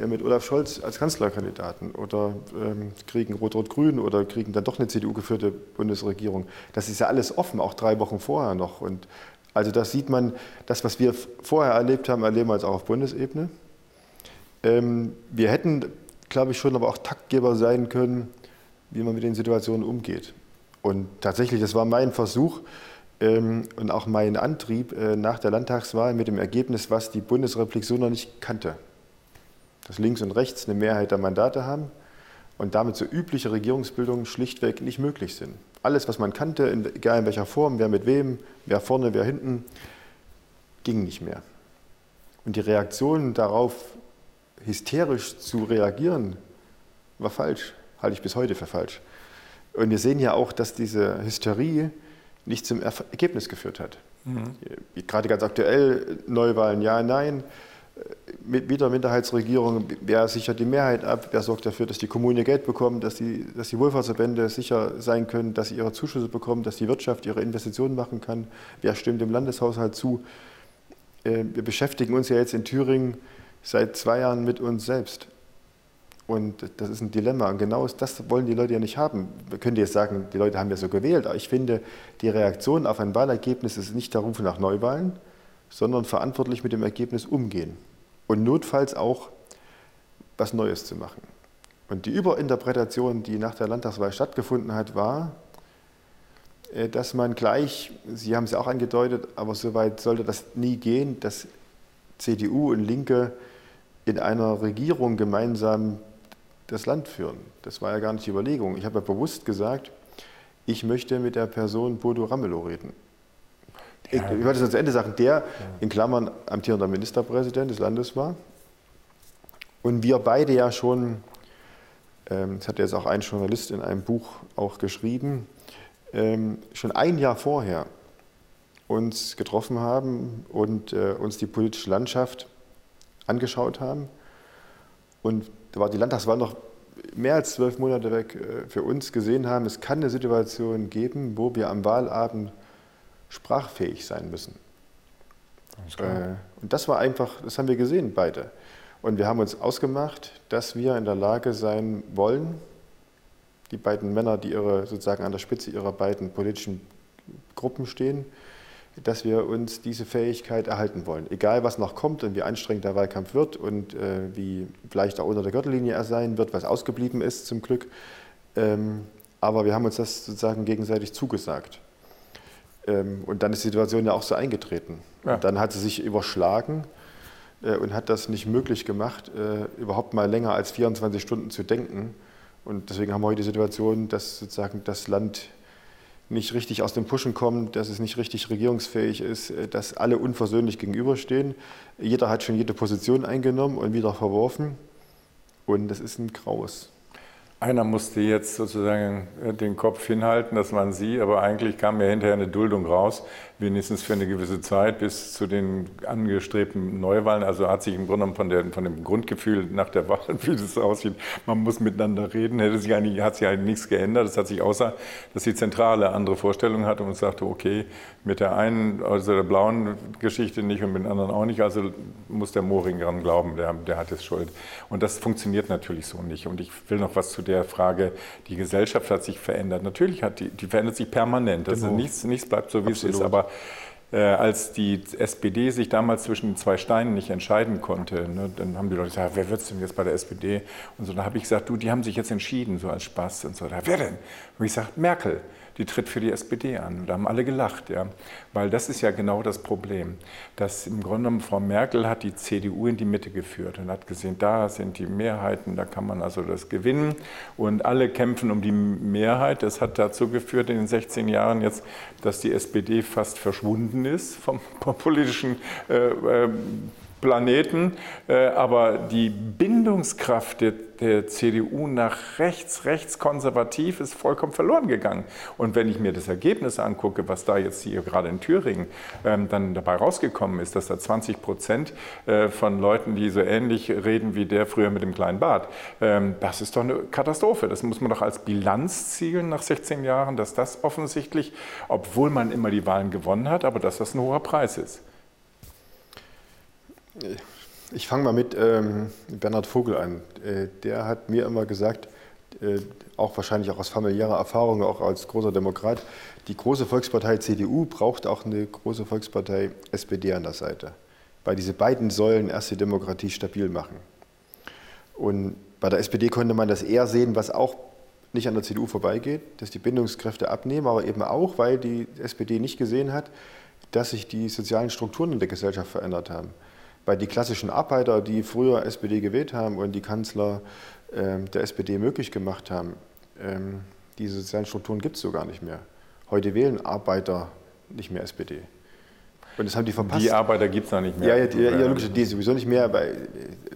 S2: äh, mit Olaf Scholz als Kanzlerkandidaten oder ähm, kriegen Rot-Rot-Grün oder kriegen dann doch eine CDU-geführte Bundesregierung. Das ist ja alles offen, auch drei Wochen vorher noch. Und also das sieht man, das, was wir vorher erlebt haben, erleben wir jetzt auch auf Bundesebene. Ähm, wir hätten, glaube ich, schon aber auch Taktgeber sein können, wie man mit den Situationen umgeht. Und tatsächlich, das war mein Versuch, ähm, und auch mein Antrieb äh, nach der Landtagswahl mit dem Ergebnis, was die Bundesrepublik so noch nicht kannte. Dass links und rechts eine Mehrheit der Mandate haben und damit so übliche Regierungsbildungen schlichtweg nicht möglich sind. Alles, was man kannte, egal in welcher Form, wer mit wem, wer vorne, wer hinten, ging nicht mehr. Und die Reaktion darauf, hysterisch zu reagieren, war falsch, halte ich bis heute für falsch. Und wir sehen ja auch, dass diese Hysterie nicht zum Ergebnis geführt hat. Mhm. Gerade ganz aktuell, Neuwahlen ja, nein. Mit wieder Minderheitsregierung, wer sichert die Mehrheit ab, wer sorgt dafür, dass die Kommunen ihr Geld bekommen, dass die, dass die Wohlfahrtsverbände sicher sein können, dass sie ihre Zuschüsse bekommen, dass die Wirtschaft ihre Investitionen machen kann, wer stimmt dem Landeshaushalt zu. Äh, wir beschäftigen uns ja jetzt in Thüringen seit zwei Jahren mit uns selbst. Und das ist ein Dilemma. Und genau das wollen die Leute ja nicht haben. Wir können jetzt sagen, die Leute haben ja so gewählt. Aber ich finde, die Reaktion auf ein Wahlergebnis ist nicht der Ruf nach Neuwahlen, sondern verantwortlich mit dem Ergebnis umgehen. Und notfalls auch was Neues zu machen. Und die Überinterpretation, die nach der Landtagswahl stattgefunden hat, war, äh, dass man gleich, Sie haben es ja auch angedeutet, aber soweit sollte das nie gehen, dass CDU und Linke in einer Regierung gemeinsam das Land führen. Das war ja gar nicht die Überlegung. Ich habe ja bewusst gesagt, ich möchte mit der Person Bodo Ramelow reden. Ich, ich wollte das zu Ende sagen, der in Klammern amtierender Ministerpräsident des Landes war und wir beide ja schon ähm, das hat jetzt auch ein Journalist in einem Buch auch geschrieben, ähm, schon ein Jahr vorher uns getroffen haben und äh, uns die politische Landschaft angeschaut haben. Und da war die Landtagswahl noch mehr als zwölf Monate weg äh, für uns gesehen haben, es kann eine Situation geben, wo wir am Wahlabend sprachfähig sein müssen. Äh, und das war einfach, das haben wir gesehen, beide. Und wir haben uns ausgemacht, dass wir in der Lage sein wollen, die beiden Männer, die ihre, sozusagen an der Spitze ihrer beiden politischen Gruppen stehen, dass wir uns diese Fähigkeit erhalten wollen. Egal, was noch kommt und wie anstrengend der Wahlkampf wird und äh, wie vielleicht auch unter der Gürtellinie er sein wird, was ausgeblieben ist zum Glück. Ähm, aber wir haben uns das sozusagen gegenseitig zugesagt. Ähm, und dann ist die Situation ja auch so eingetreten. Ja. dann hat sie sich überschlagen äh, und hat das nicht möglich gemacht, äh, überhaupt mal länger als 24 Stunden zu denken. Und deswegen haben wir heute die Situation, dass sozusagen das Land nicht richtig aus dem Pushen kommt, dass es nicht richtig regierungsfähig ist, äh, dass alle unversöhnlich gegenüberstehen. Jeder hat schon jede Position eingenommen und wieder verworfen. Und das ist ein Graus.
S1: Einer musste jetzt sozusagen äh, den Kopf hinhalten, das waren Sie, aber eigentlich kam ja hinterher eine Duldung raus, wenigstens für eine gewisse Zeit bis zu den angestrebten Neuwahlen. Also hat sich im Grunde genommen von, der, von dem Grundgefühl nach der Wahl, wie das aussieht, man muss miteinander reden, hätte sich eigentlich, hat sich eigentlich nichts geändert. Es hat sich außer, dass die Zentrale andere Vorstellungen hatte und sagte, okay, mit der einen, also der blauen Geschichte nicht und mit den anderen auch nicht, also muss der Moring dran glauben, der, der hat jetzt Schuld. Und das funktioniert natürlich so nicht. Und ich will noch was zu der Frage, die Gesellschaft hat sich verändert. Natürlich hat die, die verändert sich permanent. Also genau. nichts, nichts bleibt so, wie Absolut. es ist. Aber äh, als die SPD sich damals zwischen zwei Steinen nicht entscheiden konnte, ne, dann haben die Leute gesagt, wer wird es denn jetzt bei der SPD? Und so, dann habe ich gesagt, du, die haben sich jetzt entschieden, so als Spaß. Und so, wer denn? Und ich gesagt, Merkel die tritt für die SPD an. Da haben alle gelacht, ja. Weil das ist ja genau das Problem. Dass im Grunde genommen Frau Merkel hat die CDU in die Mitte geführt und hat gesehen, da sind die Mehrheiten, da kann man also das gewinnen. Und alle kämpfen um die Mehrheit. Das hat dazu geführt in den 16 Jahren jetzt, dass die SPD fast verschwunden ist vom, politischen äh, äh, Planeten, äh, aber die Bindungskraft der, der, CDU nach rechts, rechtskonservativ ist vollkommen verloren gegangen. Und wenn ich mir das Ergebnis angucke, was da jetzt hier gerade in Thüringen ähm, dann dabei rausgekommen ist, dass da 20 Prozent äh, von Leuten, die so ähnlich reden wie der früher mit dem kleinen Bart, ähm, das ist doch eine Katastrophe. Das muss man doch als Bilanz zielen nach 16 Jahren, dass das offensichtlich, obwohl man immer die Wahlen gewonnen hat, aber dass das ein hoher Preis ist.
S2: Ich fange mal mit ähm, Bernhard Vogel an. Äh, der hat mir immer gesagt, äh, auch wahrscheinlich auch aus familiärer Erfahrung, auch als großer Demokrat, die große Volkspartei CDU braucht auch eine große Volkspartei SPD an der Seite, weil diese beiden Säulen erst die Demokratie stabil machen. Und bei der SPD konnte man das eher sehen, was auch nicht an der CDU vorbeigeht, dass die Bindungskräfte abnehmen, aber eben auch, weil die SPD nicht gesehen hat, dass sich die sozialen Strukturen in der Gesellschaft verändert haben weil die klassischen Arbeiter, die früher SPD gewählt haben und die Kanzler äh, der SPD möglich gemacht haben, ähm, diese sozialen Strukturen gibt es so gar nicht mehr. Heute wählen Arbeiter nicht mehr SPD.
S1: Und das haben die verpasst. Die Arbeiter gibt es noch nicht
S2: mehr. Ja, ja, ja, ja logisch, die sowieso nicht mehr. Weil,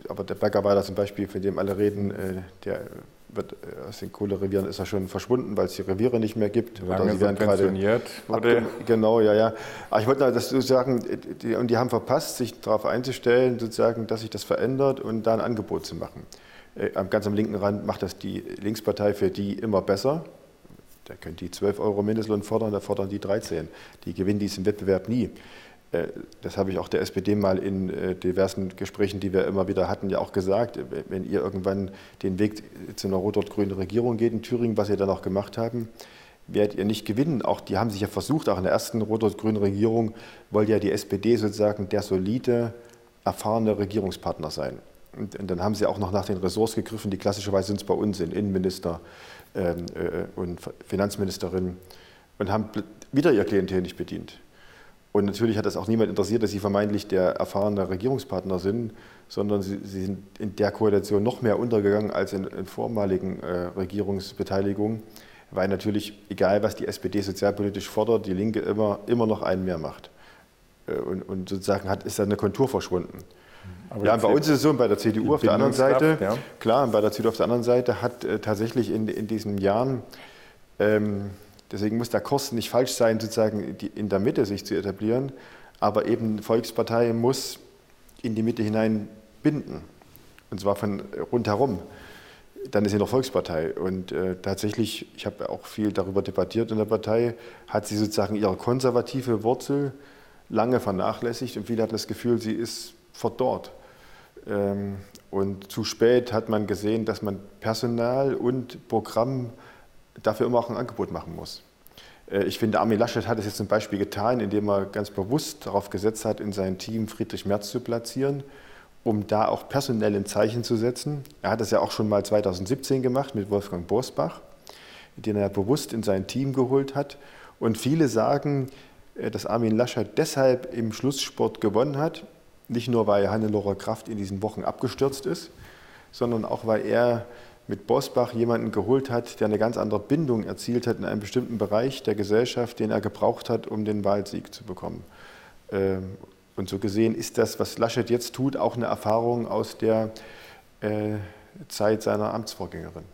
S2: aber der Bergarbeiter zum Beispiel, von dem alle reden, äh, der wird äh, aus den Kohlerevieren ist er schon verschwunden, weil es die Reviere nicht mehr gibt.
S1: Lange oder sie werden
S2: wurde. Genau, ja, ja. Aber ich wollte das sozusagen, die, und die haben verpasst, sich darauf einzustellen, sozusagen, dass sich das verändert und da ein Angebot zu machen. Äh, ganz am linken Rand macht das die Linkspartei für die immer besser. Da können die 12 Euro Mindestlohn fordern, da fordern die 13. Die gewinnen diesen Wettbewerb nie. Äh, das habe ich auch der SPD mal in äh, diversen Gesprächen, die wir immer wieder hatten, ja auch gesagt, wenn ihr irgendwann den Weg zu einer rot-rot-grünen Regierung geht in Thüringen, was ihr dann auch gemacht haben, werdet ihr nicht gewinnen. Auch die haben sich ja versucht, auch in der ersten rot-rot-grünen Regierung wollte ja die SPD sozusagen der solide, erfahrene Regierungspartner sein. Und, dann haben sie auch noch nach den Ressorts gegriffen, die klassischerweise sind es bei uns sind, Innenminister ähm, äh, und Finanzministerin, und haben wieder ihr Klientel nicht bedient. Und natürlich hat das auch niemand interessiert, dass sie vermeintlich der erfahrene Regierungspartner sind, sondern sie, sie sind in der Koalition noch mehr untergegangen als in, in vormaligen äh, Regierungsbeteiligungen, weil natürlich, egal was die SPD sozialpolitisch fordert, die Linke immer, immer noch einen mehr macht. Äh, und, und, sozusagen hat, ist da eine Kontur verschwunden. Aber ja, bei uns ist es so, bei der CDU auf der anderen Seite, ja. klar, bei der CDU auf der anderen Seite hat äh, tatsächlich in, in diesen Jahren, ähm, deswegen muss der Kurs nicht falsch sein, sozusagen in der Mitte sich zu etablieren, aber eben Volkspartei muss in die Mitte hinein binden, und zwar von rundherum. Dann ist sie noch Volkspartei. Und äh, tatsächlich, ich habe auch viel darüber debattiert in der Partei, hat sie sozusagen ihre konservative Wurzel lange vernachlässigt und viele hatten das Gefühl, sie ist verdorrt. Ähm, und zu spät hat man gesehen, dass man Personal und Programm dafür immer auch ein Angebot machen muss. Äh, ich finde, Armin Laschet hat es jetzt zum Beispiel getan, indem er ganz bewusst darauf gesetzt hat, in sein Team Friedrich Merz zu platzieren, um da auch personell ein Zeichen zu setzen. Er hat das ja auch schon mal 2017 gemacht mit Wolfgang Bosbach, den er bewusst in sein Team geholt hat. Und viele sagen, äh, dass Armin Laschet deshalb im Schlusssport gewonnen hat, nicht nur, weil Hannelore Kraft in diesen Wochen abgestürzt ist, sondern auch, weil er mit Bosbach jemanden geholt hat, der eine ganz andere Bindung erzielt hat in einem bestimmten Bereich der Gesellschaft, den er gebraucht hat, um den Wahlsieg zu bekommen. Ähm, und so gesehen ist das, was Laschet jetzt tut, auch eine Erfahrung aus der äh, Zeit seiner Amtsvorgängerin.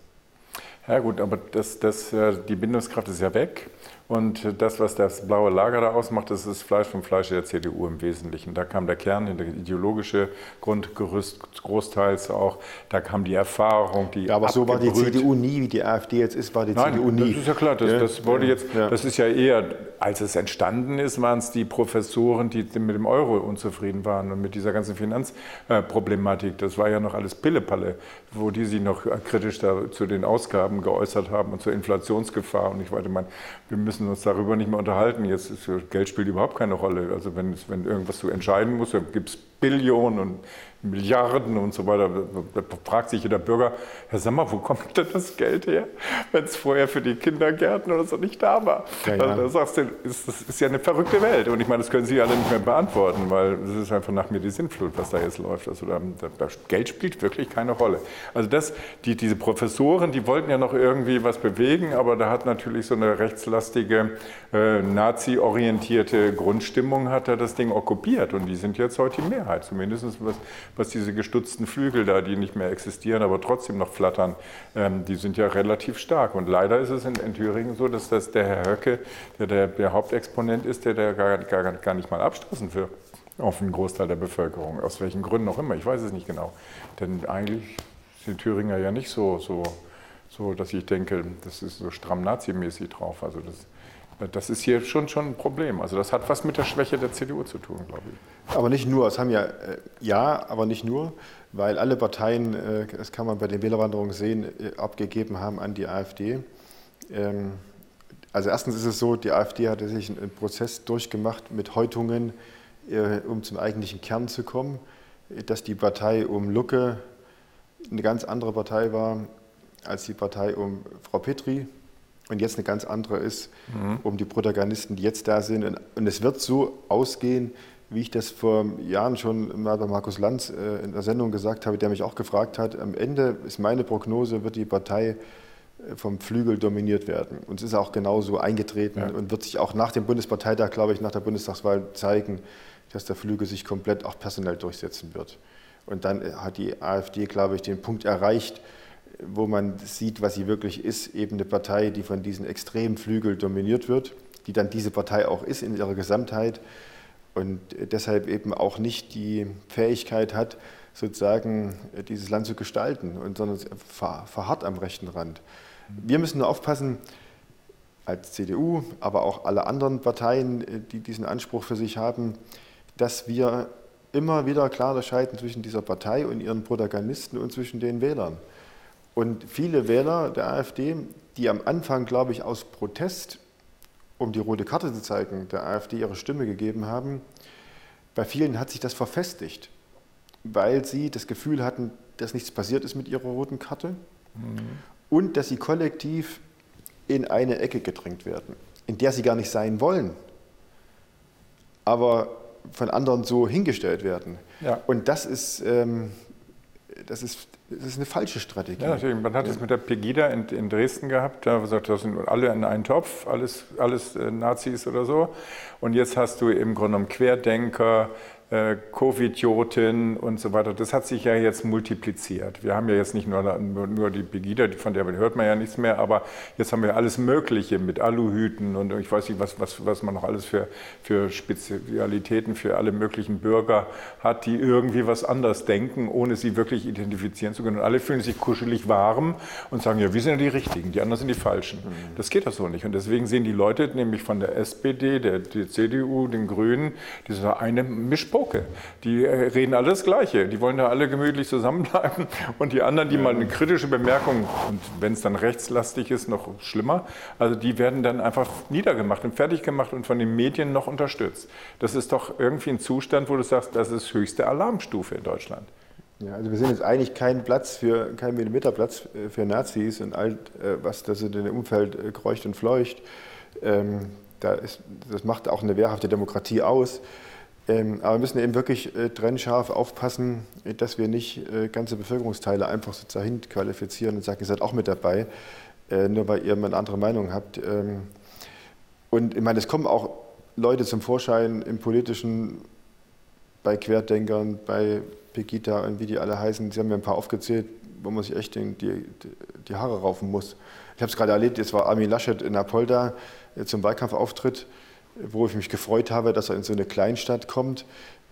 S1: Ja gut, aber das, das, äh, die Bindungskraft ist ja weg. Und das, was das blaue Lager da ausmacht, das ist Fleisch vom Fleisch der CDU im Wesentlichen. Da kam der Kern, der ideologische Grundgerüst großteils auch. Da kam die Erfahrung, die
S2: ja, Aber so war die CDU nie, wie die AfD jetzt ist, war die
S1: Nein,
S2: CDU
S1: nie. Das ist ja klar. Das, das wollte jetzt, das ist ja eher, als es entstanden ist, waren es die Professoren, die mit dem Euro unzufrieden waren und mit dieser ganzen Finanzproblematik. Das war ja noch alles Pillepalle, wo die sich noch kritisch da zu den Ausgaben geäußert haben und zur Inflationsgefahr. Und ich wollte mal, wir müssen uns darüber nicht mehr unterhalten. Jetzt ist, Geld spielt überhaupt keine Rolle. Also wenn, wenn irgendwas zu entscheiden muss, gibt es Billionen und Milliarden und so weiter. Da fragt sich jeder Bürger, Herr Sommer, wo kommt denn das Geld her, wenn es vorher für die Kindergärten oder so nicht da war? Ja, ja. Also da sagst du, das ist ja eine verrückte Welt. Und ich meine, das können Sie alle nicht mehr beantworten, weil das ist einfach nach mir die Sinnflut, was da jetzt läuft. Also da, da, Geld spielt wirklich keine Rolle. Also das, die, diese Professoren, die wollten ja noch irgendwie was bewegen, aber da hat natürlich so eine rechtslastige, äh, nazi-orientierte Grundstimmung hat er das Ding okkupiert. Und die sind jetzt heute die Mehrheit, zumindest was was diese gestutzten Flügel da, die nicht mehr existieren, aber trotzdem noch flattern, ähm, die sind ja relativ stark. Und leider ist es in, in Thüringen so, dass das der Herr Höcke, der der, der Hauptexponent ist, der, der gar, gar, gar nicht mal abstoßen wird auf einen Großteil der Bevölkerung. Aus welchen Gründen auch immer, ich weiß es nicht genau. Denn eigentlich sind Thüringer ja nicht so, so, so dass ich denke, das ist so stramm nazimäßig drauf. Also das, das ist hier schon, schon ein Problem. Also das hat was mit der Schwäche der CDU zu tun, glaube ich.
S2: Aber nicht nur. Es haben ja, äh, ja, aber nicht nur, weil alle Parteien, äh, das kann man bei den Wählerwanderungen sehen, äh, abgegeben haben an die AfD. Ähm, also erstens ist es so, die AfD hatte sich einen Prozess durchgemacht mit Häutungen, um zum eigentlichen Kern zu kommen, dass die Partei um Lucke eine ganz andere Partei war als die Partei um Frau Petri, und jetzt eine ganz andere ist, mhm. um die Protagonisten, die jetzt da sind. Und es wird so ausgehen, wie ich das vor Jahren schon mal bei Markus Lanz äh, in der Sendung gesagt habe, der mich auch gefragt hat, am Ende ist meine Prognose, wird die Partei äh, vom Flügel dominiert werden. Und es ist auch genauso eingetreten ja. und wird sich auch nach dem Bundesparteitag, glaube ich, nach der Bundestagswahl zeigen, dass der Flügel sich komplett auch personell durchsetzen wird. Und dann hat die AfD, glaube ich, den Punkt erreicht, wo man sieht, was sie wirklich ist, eben eine Partei, die von diesen extremen Flügeln dominiert wird, die dann diese Partei auch ist in ihrer Gesamtheit und deshalb eben auch nicht die Fähigkeit hat, sozusagen dieses Land zu gestalten, und, sondern verharrt am rechten Rand. Wir müssen nur aufpassen, als CDU, aber auch alle anderen Parteien, die diesen Anspruch für sich haben, dass wir immer wieder klar unterscheiden zwischen dieser Partei und ihren Protagonisten und zwischen den Wählern. Und viele Wähler der AfD, die am Anfang, glaube ich, aus Protest, um die rote Karte zu zeigen, der AfD ihre Stimme gegeben haben, bei vielen hat sich das verfestigt, weil sie das Gefühl hatten, dass nichts passiert ist mit ihrer roten Karte mhm. und dass sie kollektiv in eine Ecke gedrängt werden, in der sie gar nicht sein wollen, aber von anderen so hingestellt werden. Ja. Und das ist, ähm, das ist das ist eine falsche Strategie. Ja.
S1: Man hat es mit der Pegida in, in, Dresden gehabt, da gesagt, das sind alle in einen Topf, alles, alles äh, Nazis oder so. Und jetzt hast du im Grunde genommen Querdenker, äh, Covidioten und so weiter. Das hat sich ja jetzt multipliziert. Wir haben ja jetzt nicht nur, nur, die Pegida, von der hört man ja nichts mehr, aber jetzt haben wir alles Mögliche mit Aluhüten und ich weiß nicht, was, was, was man noch alles für, für Spezialitäten für alle möglichen Bürger hat, die irgendwie was anders denken, ohne sie wirklich identifizieren zu können. Und alle fühlen sich kuschelig warm und sagen, ja, wir sind ja die Richtigen, die anderen sind die Falschen. Mhm. Das geht doch so nicht. Und deswegen sehen die Leute nämlich von der SPD, der, der CDU, den Grünen, diese eine Mischpoke. Die äh, reden alle das Gleiche. Die wollen da alle gemütlich zusammenbleiben. Und die anderen, die mal eine kritische Bemerkung, und wenn es dann rechtslastig ist, noch schlimmer, also die werden dann einfach niedergemacht und fertig gemacht und von den Medien noch unterstützt. Das ist doch irgendwie ein Zustand, wo du sagst, das ist höchste Alarmstufe in Deutschland.
S2: Ja, also wir sind jetzt eigentlich kein Platz für, kein Millimeterplatz äh, für Nazis und all, äh, was das in dem Umfeld kreucht und fleucht. Ähm, da ist, das macht auch eine wehrhafte Demokratie aus. Ähm, aber wir müssen eben wirklich äh, trennscharf aufpassen, dass wir nicht äh, ganze Bevölkerungsteile einfach so dahin qualifizieren und sagen, ihr seid auch mit dabei, äh, nur weil ihr eine andere Meinung habt. Ähm, und ich meine, es kommen auch Leute zum Vorschein im politischen, bei Querdenkern, bei Pegida und wie die alle heißen. Sie haben mir ein paar aufgezählt, wo man sich echt die, die, die Haare raufen muss. Ich habe es gerade erlebt, jetzt war Armin Laschet in Apolda zum Wahlkampfauftritt wo ich mich gefreut habe, dass er in so eine Kleinstadt kommt,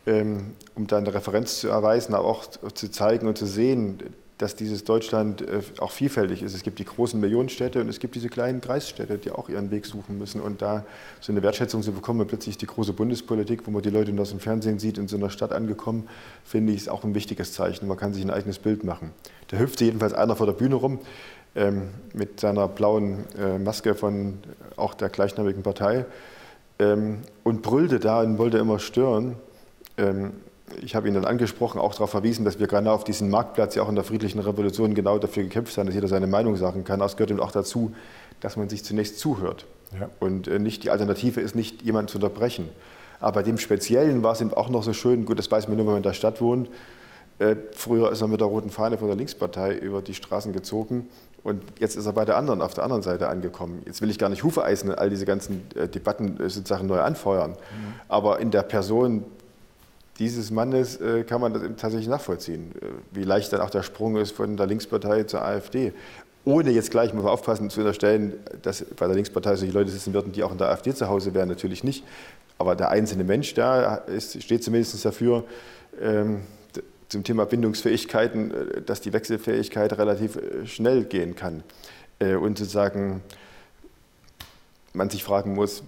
S2: ähm, um da eine Referenz zu erweisen, aber auch zu zeigen und zu sehen, dass dieses Deutschland äh, auch vielfältig ist. Es gibt die großen Millionenstädte und es gibt diese kleinen Kreisstädte, die auch ihren Weg suchen müssen. Und da so eine Wertschätzung zu bekommen und plötzlich die große Bundespolitik, wo man die Leute nur aus dem Fernsehen sieht, in so einer Stadt angekommen, finde ich, ist auch ein wichtiges Zeichen. Man kann sich ein eigenes Bild machen. Da hüpfte jedenfalls einer vor der Bühne rum ähm, mit seiner blauen äh, Maske von auch der gleichnamigen Partei ähm, und brüllte da und wollte immer stören. Ähm, ich habe ihn dann angesprochen, auch darauf verwiesen, dass wir gerade auf diesem Marktplatz ja auch in der friedlichen Revolution genau dafür gekämpft haben, dass jeder seine Meinung sagen kann. Das gehört eben auch dazu, dass man sich zunächst zuhört. Ja. Und äh, nicht die Alternative ist nicht, jemanden zu unterbrechen. Aber bei dem Speziellen war es eben auch noch so schön, gut, das weiß man nur, wenn man in der Stadt wohnt. Äh, früher ist er mit der roten Fahne von der Linkspartei über die Straßen gezogen und jetzt ist er bei der anderen, auf der anderen Seite angekommen. Jetzt will ich gar nicht Hufeisen, all diese ganzen äh, Debatten äh, sozusagen neu anfeuern. Mhm. Aber in der Person dieses Mannes äh, kann man das tatsächlich nachvollziehen, wie leicht dann auch der Sprung ist von der Linkspartei zur AfD. Ohne jetzt gleich, muss man aufpassen, zu unterstellen, dass bei der Linkspartei solche Leute sitzen würden, die auch in der AfD zu Hause wären, natürlich nicht. Aber der einzelne Mensch da ist, steht zumindest dafür, ähm, zum Thema Bindungsfähigkeiten, äh, dass die Wechselfähigkeit relativ äh, schnell gehen kann. Äh, und sozusagen man sich fragen muss,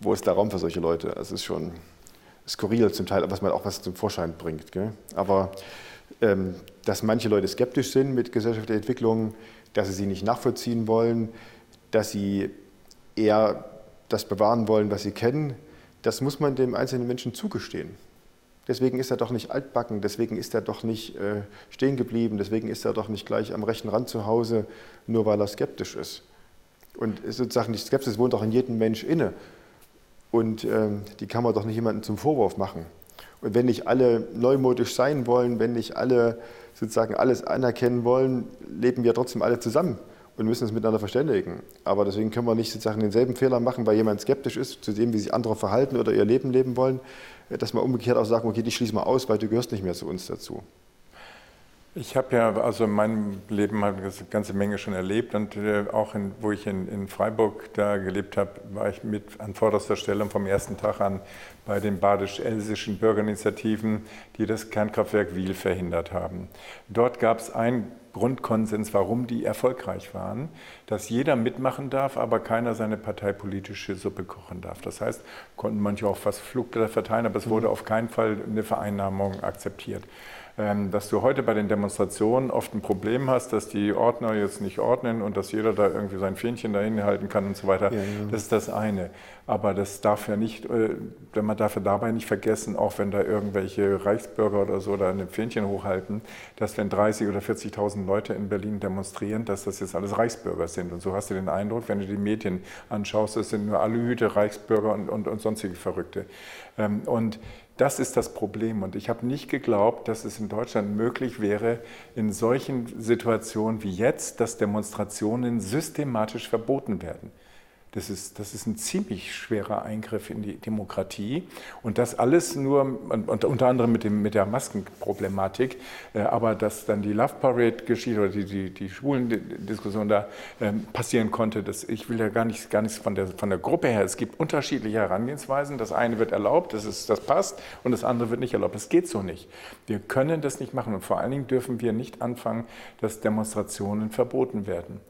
S2: wo ist der Raum für solche Leute? Das ist schon skurril zum Teil, was man auch was zum Vorschein bringt. Gell? Aber ähm, dass manche Leute skeptisch sind mit gesellschaftlicher Entwicklung, dass sie sie nicht nachvollziehen wollen, dass sie eher das bewahren wollen, was sie kennen, das muss man dem einzelnen Menschen zugestehen. Deswegen ist er doch nicht altbacken, deswegen ist er doch nicht äh, stehen geblieben, deswegen ist er doch nicht gleich am rechten Rand zu Hause, nur weil er skeptisch ist. Und sozusagen die Skepsis wohnt auch in jedem Mensch inne. Und ähm, die kann man doch nicht jemandem zum Vorwurf machen. Und wenn nicht alle neumodisch sein wollen, wenn nicht alle sozusagen alles anerkennen wollen, leben wir trotzdem alle zusammen und müssen uns miteinander verständigen. Aber deswegen können wir nicht sozusagen denselben Fehler machen, weil jemand skeptisch ist zu dem, wie sich andere verhalten oder ihr Leben leben wollen, dass wir umgekehrt auch sagen, okay, die schließen wir aus, weil du gehörst nicht mehr zu uns dazu.
S1: Ich habe ja also in meinem Leben eine ganze Menge schon erlebt und äh, auch in, wo ich in, in, Freiburg da gelebt habe, war ich mit an vorderster Stelle vom ersten Tag an bei den badisch-elsischen Bürgerinitiativen, die das Kernkraftwerk Wiel verhindert haben. Dort gab es ein Grundkonsens, warum die erfolgreich waren, dass jeder mitmachen darf, aber keiner seine parteipolitische Suppe kochen darf. Das heißt, konnten manche auch fast Flugblätter verteilen, aber es wurde mhm. auf keinen Fall eine Vereinnahmung akzeptiert. Ähm, dass du heute bei den Demonstrationen oft ein Problem hast, dass die Ordner jetzt nicht ordnen und dass jeder da irgendwie sein Fähnchen dahin halten kann und so weiter. Ja, ja. Das ist das eine. Aber das darf ja nicht, äh, man darf ja dabei nicht vergessen, auch wenn da irgendwelche Reichsbürger oder so da ein Fähnchen hochhalten, dass wenn 30 oder 40.000 Leute in Berlin demonstrieren, dass das jetzt alles Reichsbürger sind. Und so hast du den Eindruck, wenn du die Medien anschaust, das sind nur alle Hüte Reichsbürger und, und, und sonstige Verrückte. Ähm, und das ist das Problem. Und ich habe nicht geglaubt, dass es in Deutschland möglich wäre, in solchen Situationen wie jetzt, dass Demonstrationen systematisch verboten werden. Das ist, das ist ein ziemlich schwerer Eingriff in die Demokratie. Und das alles nur, und unter anderem mit, dem, mit der Maskenproblematik, äh, aber dass dann die Love Parade-Geschichte oder die, die, die Schwulen-Diskussion da äh, passieren konnte, das, ich will ja gar nichts gar nichts von, der, von der Gruppe her. Es gibt unterschiedliche Herangehensweisen. Das eine wird erlaubt, das, ist, das passt, und das andere wird nicht erlaubt. Das geht so nicht. Wir können das nicht machen. Und vor allen Dingen dürfen wir nicht anfangen, dass Demonstrationen verboten werden.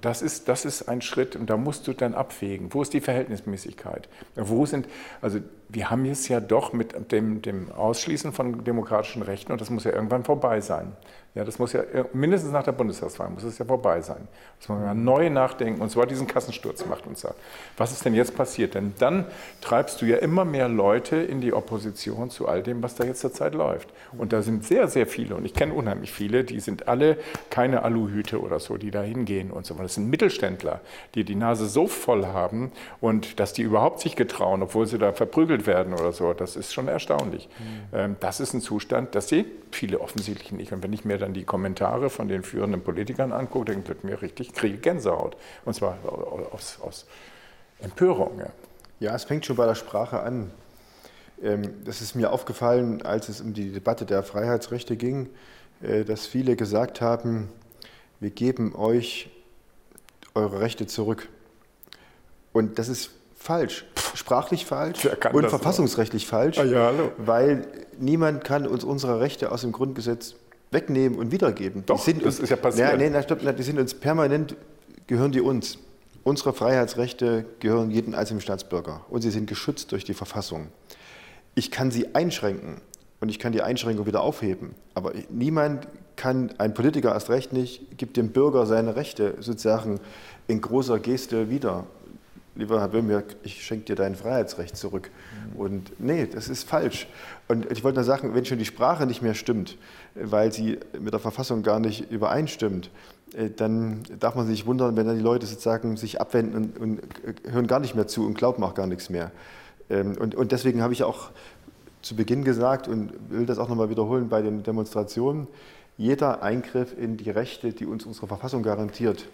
S1: Das ist, das ist ein Schritt und da musst du dann abwägen. Wo ist die Verhältnismäßigkeit? Wo sind, also wir haben es ja doch mit dem, dem Ausschließen von demokratischen Rechten und das muss ja irgendwann vorbei sein. Ja, das muss ja mindestens nach der Bundestagswahl muss es ja vorbei sein. Dass man mal neu nachdenken und zwar diesen Kassensturz macht und sagt, was ist denn jetzt passiert? Denn dann treibst du ja immer mehr Leute in die Opposition zu all dem, was da jetzt zurzeit läuft. Und da sind sehr, sehr viele und ich kenne unheimlich viele, die sind alle keine Aluhüte oder so, die da hingehen und so. Das sind Mittelständler, die die Nase so voll haben und dass die überhaupt sich getrauen, obwohl sie da verprügelt werden oder so. Das ist schon erstaunlich. Mhm. Das ist ein Zustand, das sehen viele offensichtlich nicht. Und wenn ich mir dann die Kommentare von den führenden Politikern angucke, dann wird mir richtig kriege Gänsehaut. Und zwar aus, aus Empörung.
S2: Ja. ja, es fängt schon bei der Sprache an. Ähm, das ist mir aufgefallen, als es um die Debatte der Freiheitsrechte ging, äh, dass viele gesagt haben, wir geben euch eure Rechte zurück. Und das ist falsch, sprachlich falsch und verfassungsrechtlich auch. falsch, ah, ja, weil niemand kann uns unsere Rechte aus dem Grundgesetz wegnehmen und wiedergeben.
S1: Doch,
S2: das
S1: uns, ist ja passiert.
S2: Ja, nee, na, stopp, na, die sind uns permanent, gehören die uns. Unsere Freiheitsrechte gehören jedem einzelnen Staatsbürger und sie sind geschützt durch die Verfassung. Ich kann sie einschränken und ich kann die Einschränkung wieder aufheben, aber niemand kann, ein Politiker erst recht nicht, gibt dem Bürger seine Rechte sozusagen in großer Geste wieder lieber Herr Böhmerk, ich schenke dir dein Freiheitsrecht zurück. Mhm. Und nee, das ist falsch. Und ich wollte nur sagen, wenn schon die Sprache nicht mehr stimmt, weil sie mit der Verfassung gar nicht übereinstimmt, äh, dann darf man sich wundern, wenn dann die Leute sozusagen sich abwenden und, und äh, hören gar nicht mehr zu und glauben auch gar nichts mehr. Ähm, und, und deswegen habe ich auch zu Beginn gesagt und will das auch nochmal wiederholen bei den Demonstrationen, jeder Eingriff in die Rechte, die uns unsere Verfassung garantiert,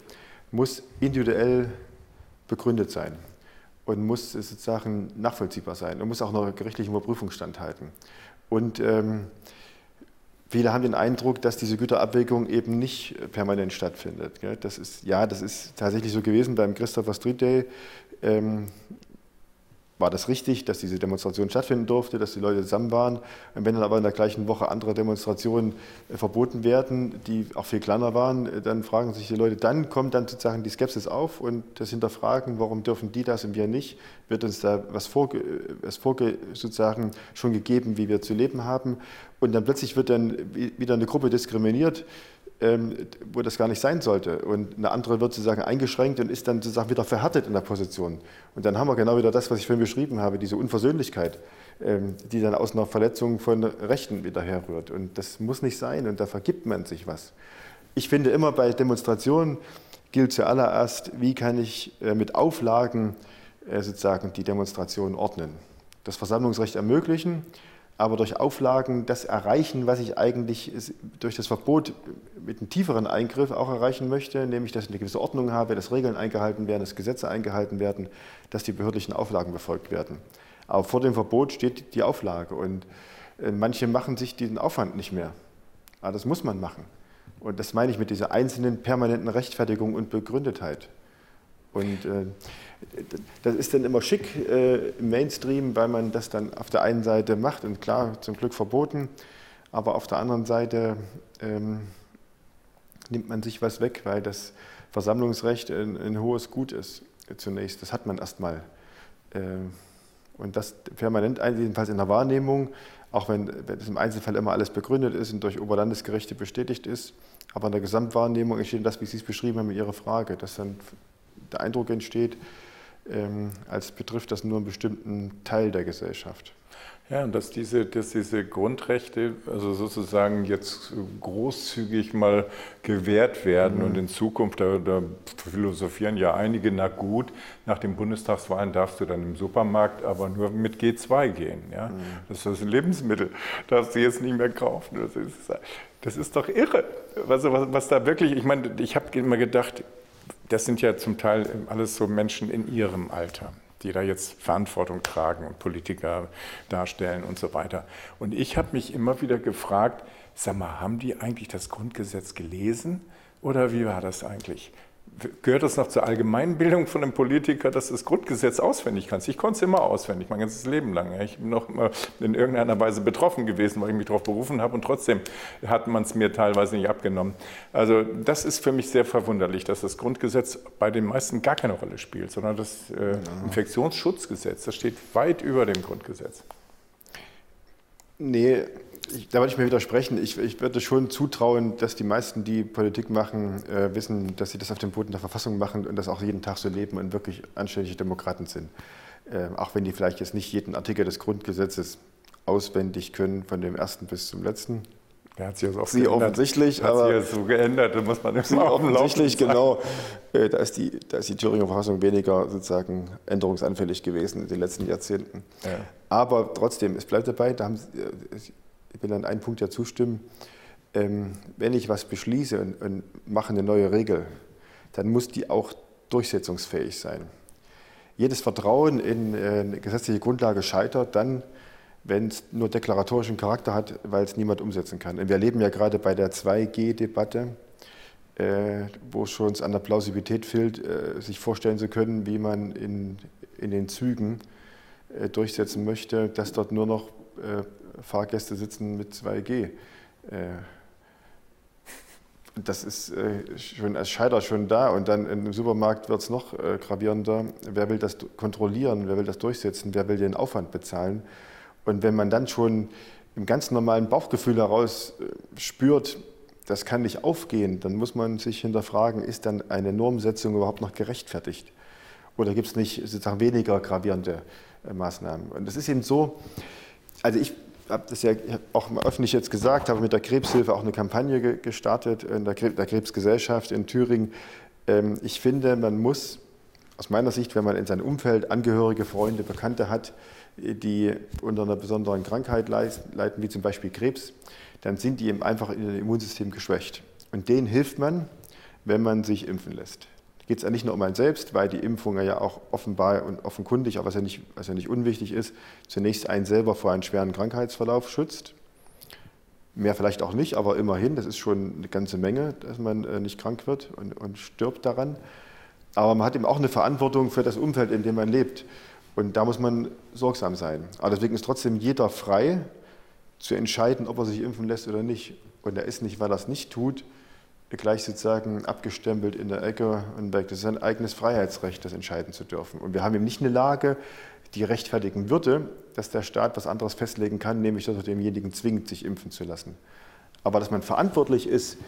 S2: muss individuell begründet sein und muss sozusagen nachvollziehbar sein und muss auch einer gerichtlichen Überprüfung standhalten. Und ähm, viele haben den Eindruck, dass diese Güterabwägung eben nicht permanent stattfindet. Das ist, ja, das ist tatsächlich so gewesen beim Christopher Street Day. Ähm, war das richtig, dass diese Demonstration stattfinden durfte, dass die Leute zusammen waren. Und wenn dann aber in der gleichen Woche andere Demonstrationen äh, verboten werden, die auch viel kleiner waren, äh, dann fragen sich die Leute, dann kommt dann sozusagen die Skepsis auf und das Hinterfragen, warum dürfen die das und wir nicht? Wird uns da was, vorge, was vorge, sozusagen schon gegeben, wie wir zu leben haben? Und dann plötzlich wird dann wieder eine Gruppe diskriminiert, wo das gar nicht sein sollte. Und eine andere wird sozusagen eingeschränkt und ist dann sozusagen wieder verhärtet in der Position. Und dann haben wir genau wieder das, was ich vorhin beschrieben habe, diese Unversöhnlichkeit, ähm, die dann aus einer Verletzung von Rechten wieder herrührt. Und das muss nicht sein und da vergibt man sich was. Ich finde immer bei Demonstrationen gilt zuallererst, wie kann ich äh, mit Auflagen äh, sozusagen die Demonstration ordnen. Das Versammlungsrecht ermöglichen aber durch Auflagen das erreichen, was ich eigentlich durch das Verbot mit einem tieferen Eingriff auch erreichen möchte, nämlich dass ich eine gewisse Ordnung habe, dass Regeln eingehalten werden, dass Gesetze eingehalten werden, dass die behördlichen Auflagen befolgt werden. Aber vor dem Verbot steht die Auflage und äh, manche machen sich diesen Aufwand nicht mehr. Aber das muss man machen. Und das meine ich mit dieser einzelnen permanenten Rechtfertigung und Begründetheit. Und äh, das ist dann immer schick äh, im Mainstream, weil man das dann auf der einen Seite macht und klar, zum Glück verboten, aber auf der anderen Seite ähm, nimmt man sich was weg, weil das Versammlungsrecht ein, ein hohes Gut ist zunächst. Das hat man erstmal. Äh, und das permanent, jedenfalls in der Wahrnehmung, auch wenn, das im Einzelfall immer alles begründet ist und durch Oberlandesgerichte bestätigt ist, aber in der Gesamtwahrnehmung entsteht das, wie Sie es beschrieben haben, mit Ihrer Frage, dass dann der Eindruck entsteht, ähm, als betrifft das nur einen bestimmten Teil der Gesellschaft.
S1: Ja, und dass diese, dass diese Grundrechte also sozusagen jetzt großzügig mal gewährt werden mhm. und in Zukunft, da, da, philosophieren ja einige, na gut, nach den Bundestagswahlen darfst du dann im Supermarkt aber nur mit G2 gehen. Ja? Mhm. Das ist ein Lebensmittel, darfst du jetzt nicht mehr kaufen. Das ist, das ist doch irre. Also was, was da wirklich, ich meine, ich habe immer gedacht, das sind ja zum Teil alles so Menschen in ihrem Alter die da jetzt Verantwortung tragen und Politiker darstellen und so weiter. Und ich habe mich immer wieder gefragt, sag mal, haben die eigentlich das Grundgesetz gelesen oder wie war das eigentlich? Gehört das noch zur Allgemeinbildung von einem Politiker, dass du das Grundgesetz auswendig kannst. Ich konnte es immer auswendig, mein ganzes Leben lang. Ich bin noch immer in irgendeiner Weise betroffen gewesen, weil ich mich darauf berufen habe und trotzdem hat man es mir teilweise nicht abgenommen. Also das ist für mich sehr verwunderlich, dass das Grundgesetz bei den meisten gar keine Rolle spielt, sondern das äh, Infektionsschutzgesetz, das steht weit über dem Grundgesetz.
S2: Nee, ich, da würde ich mir widersprechen. Ich, ich, würde schon zutrauen, dass die meisten, die Politik machen, äh, wissen, dass sie das auf dem Boden der Verfassung machen und das auch jeden Tag so leben und wirklich anständige Demokraten sind. Äh, auch wenn die vielleicht jetzt nicht jeden Artikel des Grundgesetzes auswendig können, von dem ersten bis zum letzten.
S1: Der hat sich also auch
S2: Sie geändert. offensichtlich,
S1: hat aber sich so geändert, da muss man immer
S2: Sie offensichtlich genau. Äh, da ist die, da ist die Thüringer Verfassung weniger sozusagen änderungsanfällig gewesen in den letzten Jahrzehnten. Ja. Aber trotzdem, es bleibt dabei, da haben, äh, ich will an einen Punkt ja zustimmen. Ähm, wenn ich was beschließe und, und mache eine neue Regel, dann muss die auch durchsetzungsfähig sein. Jedes Vertrauen in äh, eine gesetzliche Grundlage scheitert dann, wenn es nur deklaratorischen Charakter hat, weil es niemand umsetzen kann. Und wir erleben ja gerade bei der 2G-Debatte, äh, wo es schon an der Plausibilität fehlt, äh, sich vorstellen zu können, wie man in, in den Zügen äh, durchsetzen möchte, dass dort nur noch äh, Fahrgäste sitzen mit 2G. Äh, das ist äh, schon als Scheiter schon da und dann im Supermarkt wird es noch äh, gravierender. Wer will das kontrollieren? Wer will das durchsetzen? Wer will den Aufwand bezahlen? Und wenn man dann schon im ganz normalen Bauchgefühl heraus spürt, das kann nicht aufgehen, dann muss man sich hinterfragen, ist dann eine Normsetzung überhaupt noch gerechtfertigt? Oder gibt es nicht sozusagen weniger gravierende Maßnahmen? Und das ist eben so, also ich habe das ja auch mal öffentlich jetzt gesagt, habe mit der Krebshilfe auch eine Kampagne gestartet, in der, Krebsgesellschaft in Thüringen. Ähm, ich finde, man muss aus meiner Sicht, wenn man in seinem Umfeld Angehörige, Freunde, Bekannte hat, die unter einer besonderen Krankheit leiden, wie zum Beispiel Krebs, dann sind die eben einfach in ihrem Immunsystem geschwächt. Und denen hilft man, wenn man sich impfen lässt geht es ja nicht nur um einen selbst, weil die Impfung ja auch offenbar und offenkundig, aber was ja nicht, was ja nicht unwichtig ist, zunächst einen selber vor einem schweren Krankheitsverlauf schützt. Mehr vielleicht auch nicht, aber immerhin, das ist schon eine ganze Menge, dass man äh, nicht krank wird und, und stirbt daran. Aber man hat eben auch eine Verantwortung für das Umfeld, in dem man lebt. Und da muss man sorgsam sein. Aber deswegen ist trotzdem jeder frei zu entscheiden, ob er sich impfen lässt oder nicht. Und er ist nicht, weil er es nicht tut, gleich sozusagen abgestempelt in der Ecke und weg. Das ist ein eigenes Freiheitsrecht, das entscheiden zu dürfen. Und wir haben eben nicht eine Lage, die rechtfertigen würde, dass der Staat was anderes festlegen kann, nämlich dass er demjenigen zwingt, sich impfen zu lassen. Aber dass man verantwortlich ist,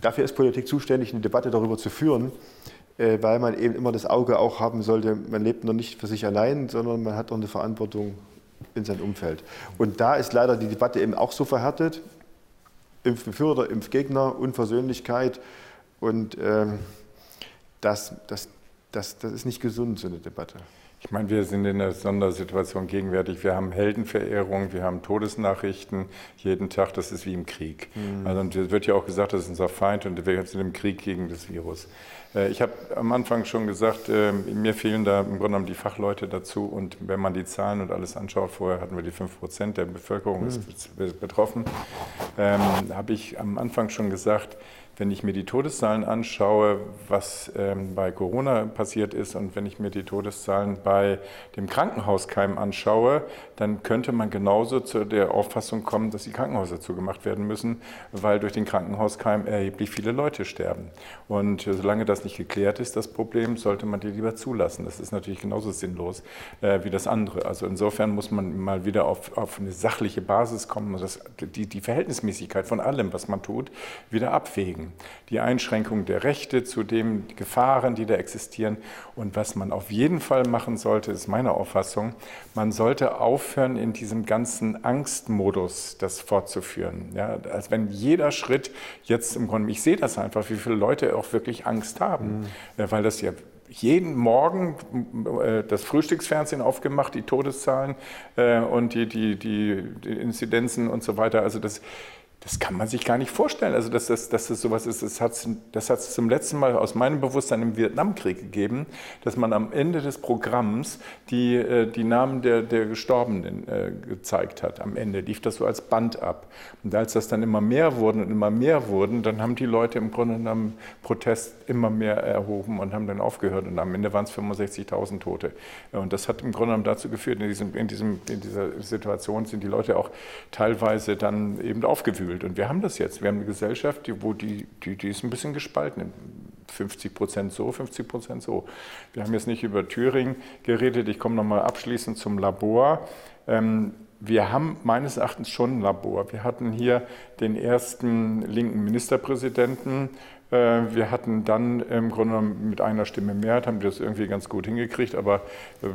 S2: dafür ist Politik zuständig, eine Debatte darüber zu führen, äh, weil man eben immer das Auge auch haben sollte, man lebt noch nicht für sich allein, sondern man hat auch eine Verantwortung in sein Umfeld. Und da ist leider die Debatte eben auch so verhärtet, Impfbefürworter, Impfgegner, Unversöhnlichkeit. Und ähm, das, das, das, das ist nicht gesund, so eine Debatte.
S1: Ich meine, wir sind in einer Sondersituation gegenwärtig. Wir haben Heldenverehrung, wir haben Todesnachrichten jeden Tag. Das ist wie im Krieg. Mhm. Also, es wird ja auch gesagt, das ist unser Feind und wir sind im Krieg gegen das Virus. Äh, ich habe am Anfang schon gesagt, äh, mir fehlen da im Grunde genommen die Fachleute dazu. Und wenn man die Zahlen und alles anschaut, vorher hatten wir die 5 Prozent der Bevölkerung ist hm. betroffen, ähm, habe ich am Anfang schon gesagt, wenn ich mir die Todeszahlen anschaue, was ähm, bei Corona passiert ist und wenn ich mir die Todeszahlen bei dem Krankenhauskeim anschaue, dann könnte man genauso zu der Auffassung kommen, dass die Krankenhäuser zugemacht werden müssen, weil durch den Krankenhauskeim erheblich viele Leute sterben. Und solange das nicht geklärt ist, das Problem, sollte man die lieber zulassen. Das ist natürlich genauso sinnlos äh, wie das andere. Also insofern muss man mal wieder auf, auf eine sachliche Basis kommen und das, die, die Verhältnismäßigkeit von allem, was man tut, wieder abwägen die Einschränkung der Rechte zu den Gefahren, die da existieren. Und was man auf jeden Fall machen sollte, ist meine Auffassung, man sollte aufhören, in diesem ganzen Angstmodus das fortzuführen. Ja, als wenn jeder Schritt jetzt im Grunde, ich sehe das einfach, wie viele Leute auch wirklich Angst haben, mhm. weil das ja jeden Morgen äh, das Frühstücksfernsehen aufgemacht, die Todeszahlen äh, und die, die, die, die Inzidenzen und so weiter. Also das, das kann man sich gar nicht vorstellen. Also, dass das, dass das sowas ist, das hat es das zum letzten Mal aus meinem Bewusstsein im Vietnamkrieg gegeben, dass man am Ende des Programms die, äh, die Namen der, der Gestorbenen äh, gezeigt hat. Am Ende lief das so als Band ab. Und als das dann immer mehr wurden und immer mehr wurden, dann haben die Leute im Grunde genommen Protest immer mehr erhoben und haben dann aufgehört. Und am Ende waren es 65.000 Tote. Und das hat im Grunde genommen dazu geführt, in, diesem, in, diesem, in dieser Situation sind die Leute auch teilweise dann eben aufgewühlt gefühlt. Und wir haben das jetzt. Wir haben eine Gesellschaft, die, wo die, die, die ist ein bisschen gespalten. 50 Prozent so, 50 Prozent so. Wir haben jetzt nicht über Thüringen geredet. Ich komme nochmal abschließend zum Labor. Ähm, wir haben meines Erachtens schon ein Labor. Wir hatten hier den ersten linken Ministerpräsidenten. Äh, wir hatten dann im Grunde mit einer Stimme Mehrheit, haben wir das irgendwie ganz gut hingekriegt, aber äh,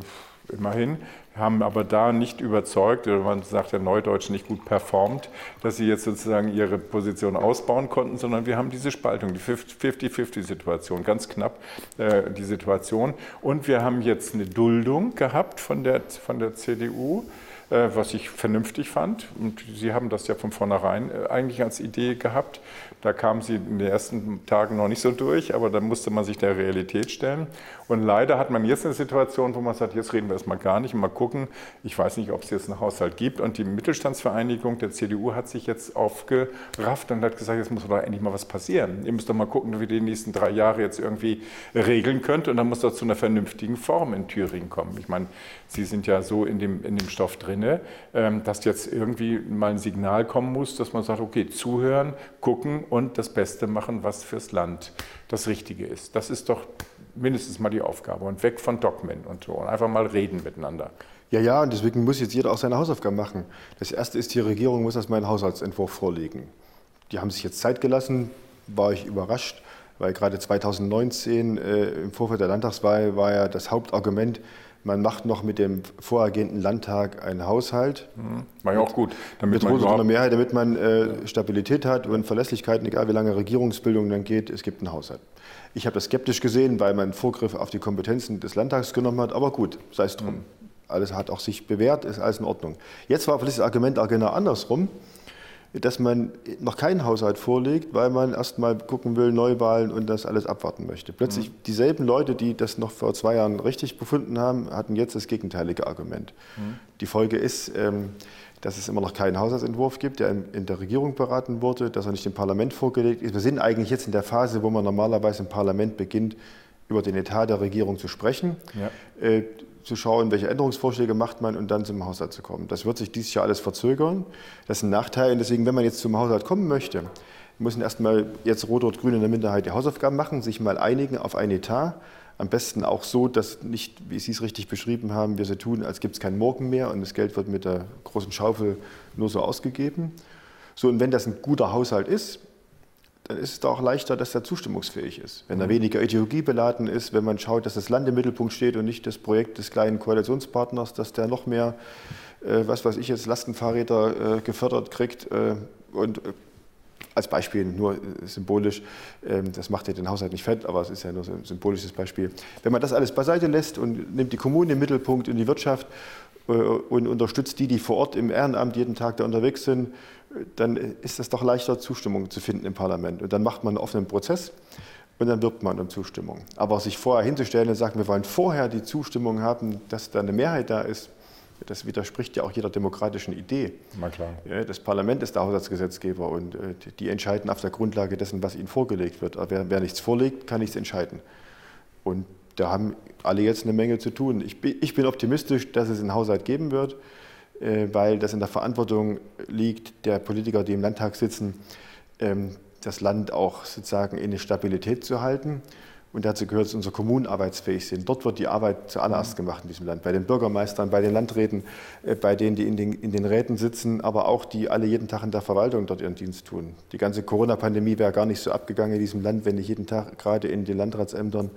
S1: immerhin haben aber da nicht überzeugt, oder man sagt ja Neudeutsch nicht gut performt, dass sie jetzt sozusagen ihre Position ausbauen konnten, sondern wir haben diese Spaltung, die 50-50-Situation, ganz knapp äh, die Situation. Und wir haben jetzt eine Duldung gehabt von der, von der CDU äh, was ich vernünftig fand. Und Sie haben das ja von vornherein äh, eigentlich als Idee gehabt. Da kamen Sie in den ersten Tagen noch nicht so durch, aber da musste man sich der Realität stellen. Und leider hat man jetzt eine Situation, wo man sagt, jetzt reden wir erstmal gar nicht und mal gucken. Ich weiß nicht, ob es jetzt einen Haushalt gibt. Und die Mittelstandsvereinigung der CDU hat sich jetzt aufgerafft und hat gesagt, jetzt muss doch endlich mal was passieren. Ihr müsst doch mal gucken, wie ihr die nächsten drei Jahre jetzt irgendwie regeln könnt. Und dann muss das zu einer vernünftigen Form in Thüringen kommen. Ich meine, Sie sind ja so in dem, in dem Stoff drin, ähm, dass jetzt irgendwie mal ein Signal kommen muss, dass man sagt, okay, zuhören, gucken und das Beste machen, was fürs Land das Richtige ist. Das ist doch mindestens mal die Aufgabe und weg von Dogmen und so und einfach mal reden miteinander.
S2: Ja, ja, und deswegen muss jetzt jeder auch seine Hausaufgaben machen. Das Erste ist, die Regierung muss erstmal einen Haushaltsentwurf vorlegen. Die haben sich jetzt Zeit gelassen, war ich überrascht, weil gerade 2019 äh, im Vorfeld der Landtagswahl war ja das Hauptargument, man macht noch mit dem vorhergehenden Landtag einen Haushalt.
S1: Mhm. War ja auch gut.
S2: Damit mit einer Mehrheit, damit man äh, Stabilität hat und Verlässlichkeit, egal wie lange Regierungsbildung dann geht, es gibt einen Haushalt. Ich habe das skeptisch gesehen, weil man Vorgriffe auf die Kompetenzen des Landtags genommen hat, aber gut, sei es drum. Mhm. Alles hat auch sich bewährt, ist alles in Ordnung. Jetzt war vielleicht das Argument auch genau andersrum dass man noch keinen Haushalt vorlegt, weil man erst mal gucken will, Neuwahlen und das alles abwarten möchte. Plötzlich mhm. dieselben Leute, die das noch vor zwei Jahren richtig befunden haben, hatten jetzt das gegenteilige Argument. Mhm. Die Folge ist, ähm, dass es immer noch keinen Haushaltsentwurf gibt, der in der Regierung beraten wurde, dass er nicht im Parlament vorgelegt ist. Wir sind eigentlich jetzt in der Phase, wo man normalerweise im Parlament beginnt, über den Etat der Regierung zu sprechen. Ja. Zu schauen, welche Änderungsvorschläge macht man und dann zum Haushalt zu kommen. Das wird sich dieses Jahr alles verzögern. Das ist ein Nachteil. Und deswegen, wenn man jetzt zum Haushalt kommen möchte, müssen erstmal jetzt Rot und Grün in der Minderheit die Hausaufgaben machen, sich mal einigen auf ein Etat. Am besten auch so, dass nicht, wie Sie es richtig beschrieben haben, wir so tun, als gibt es keinen Morgen mehr und das Geld wird mit der großen Schaufel nur so ausgegeben. So, und wenn das ein guter Haushalt ist, dann ist es auch leichter, dass er zustimmungsfähig ist. Wenn er mhm. weniger ideologiebeladen ist, wenn man schaut, dass das Land im Mittelpunkt steht und nicht das Projekt des kleinen Koalitionspartners, dass der noch mehr, äh, was weiß ich jetzt, Lastenfahrräder äh, gefördert kriegt. Äh, und äh, als Beispiel nur äh, symbolisch, ähm, das macht ja den Haushalt nicht fett, aber es ist ja nur ein symbolisches Beispiel. Wenn man das alles beiseite lässt und nimmt die Kommunen im Mittelpunkt und die Wirtschaft äh, und unterstützt die, die vor Ort im Ehrenamt jeden Tag da unterwegs sind, dann ist es doch leichter, Zustimmung zu finden im Parlament. Und dann macht man einen offenen Prozess und dann wirbt man um Zustimmung. Aber sich vorher hinzustellen und sagen, wir wollen vorher die Zustimmung haben, dass da eine Mehrheit da ist, das widerspricht ja auch jeder demokratischen Idee.
S1: Na klar.
S2: das Parlament ist der Haushaltsgesetzgeber und äh, die entscheiden auf der Grundlage dessen, was ihnen vorgelegt wird. Aber wer, wer nichts vorlegt, kann nichts entscheiden. Und da haben alle jetzt eine Menge zu tun. Ich bin, ich bin optimistisch, dass es einen Haushalt geben wird. Äh, weil das in der Verantwortung liegt der Politiker, die im Landtag sitzen, ähm, das Land auch sozusagen in eine Stabilität zu halten. Und dazu gehört, dass unsere Kommunen arbeitsfähig sind. Dort wird die Arbeit zuallererst gemacht in diesem Land. Bei den Bürgermeistern, bei den Landräten, äh, bei denen, die in den, in den Räten sitzen, aber auch die alle jeden Tag in der Verwaltung dort ihren Dienst tun. Die ganze Corona-Pandemie wäre gar nicht so abgegangen in diesem Land, wenn nicht jeden Tag gerade in den Landratsämtern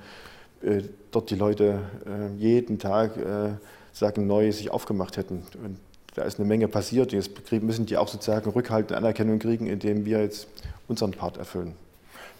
S2: äh, dort die Leute jeden Tag sagen, neu sich aufgemacht hätten. Und da ist eine Menge passiert. Jetzt müssen die auch sozusagen Rückhalt und Anerkennung kriegen, indem wir jetzt unseren Part erfüllen.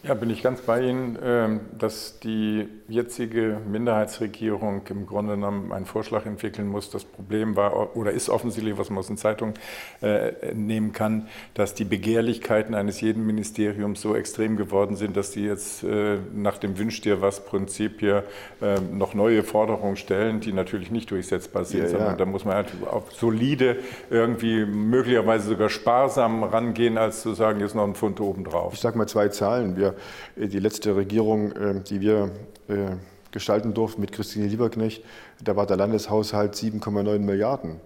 S1: Ja, bin ich ganz bei Ihnen, ähm, dass die jetzige Minderheitsregierung im Grunde genommen einen Vorschlag entwickeln muss. Das Problem war oder ist offensichtlich, was man aus den Zeitungen äh, nehmen kann, dass die Begehrlichkeiten eines jeden Ministeriums so extrem geworden sind, dass die jetzt äh, nach dem Wünsch dir was Prinzip hier äh, noch neue Forderungen stellen, die natürlich nicht durchsetzbar sind, ja, sondern ja. da muss man halt auf solide, irgendwie möglicherweise sogar sparsam rangehen, als zu sagen, jetzt noch ein Pfund obendrauf.
S2: Ich sage mal zwei Zahlen. Wir wir, die letzte Regierung, äh, die wir äh, gestalten durften mit Christine Lieberknecht, da war der Landeshaushalt 7,9 Milliarden.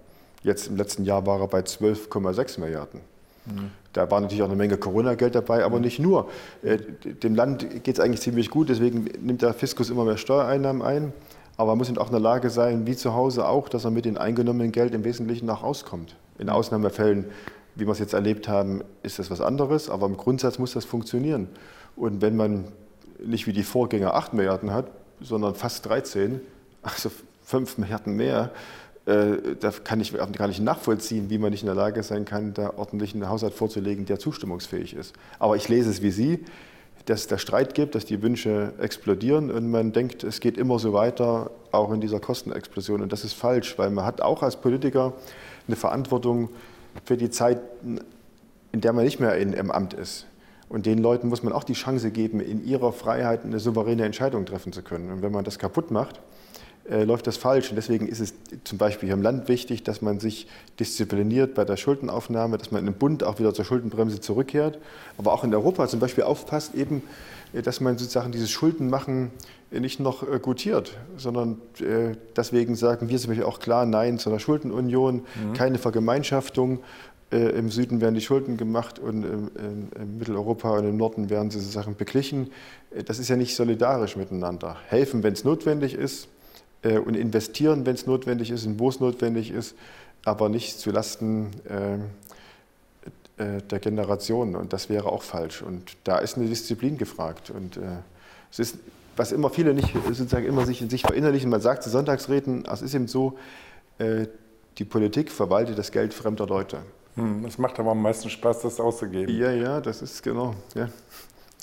S2: Jetzt im letzten Jahr war er bei 12,6 Milliarden. Mhm. Da war natürlich auch eine Menge Corona-Geld dabei, aber mhm. nicht nur. Äh, dem Land geht es eigentlich ziemlich gut, deswegen nimmt der Fiskus immer mehr Steuereinnahmen ein. Aber man muss eben auch in der Lage sein, wie zu Hause auch, dass er mit dem eingenommenen Geld im Wesentlichen auch auskommt. In Ausnahmefällen, wie wir es jetzt erlebt haben, ist das was anderes, aber im Grundsatz muss das funktionieren. Und wenn man nicht wie die Vorgänger 8 Milliarden hat, sondern fast 13, also 5 Milliarden mehr, äh, da kann ich gar nicht nachvollziehen, wie man nicht in der Lage sein kann, da ordentlich einen Haushalt vorzulegen, der zustimmungsfähig ist. Aber ich lese es wie Sie, dass es da Streit gibt, dass die Wünsche explodieren und man denkt, es geht immer so weiter, auch in dieser Kostenexplosion. Und das ist falsch, weil man hat auch als Politiker eine Verantwortung für die Zeit, in der man nicht mehr im Amt ist. Und den Leuten muss man auch die Chance geben, in ihrer Freiheit eine souveräne Entscheidung treffen zu können. Und wenn man das kaputt macht, äh, läuft das falsch. Und deswegen ist es zum Beispiel hier im Land wichtig, dass man sich diszipliniert bei der Schuldenaufnahme, dass man im Bund auch wieder zur Schuldenbremse zurückkehrt, aber auch in Europa zum Beispiel aufpasst, eben, äh, dass man sozusagen dieses Schuldenmachen äh, nicht noch äh, gutiert, sondern äh, deswegen sagen wir zum Beispiel auch klar Nein zu einer Schuldenunion, mhm. keine Vergemeinschaftung Im Süden werden die Schulden gemacht und im, in, in, Mitteleuropa und im Norden werden diese Sachen beglichen. Äh, das ist ja nicht solidarisch miteinander. Helfen, wenn es notwendig ist äh, und investieren, wenn es notwendig ist und wo es notwendig ist, aber nicht zulasten äh, äh, der Generation. Und das wäre auch falsch. Und da ist eine Disziplin gefragt. Und äh, es ist, was immer viele nicht sozusagen immer sich in sich verinnerlichen, man sagt zu Sonntagsreden, es ist eben so, die Politik verwaltet das Geld fremder Leute.
S1: Hm, es macht aber am meisten Spaß, das auszugeben.
S2: Ja, ja, das ist genau. Ja.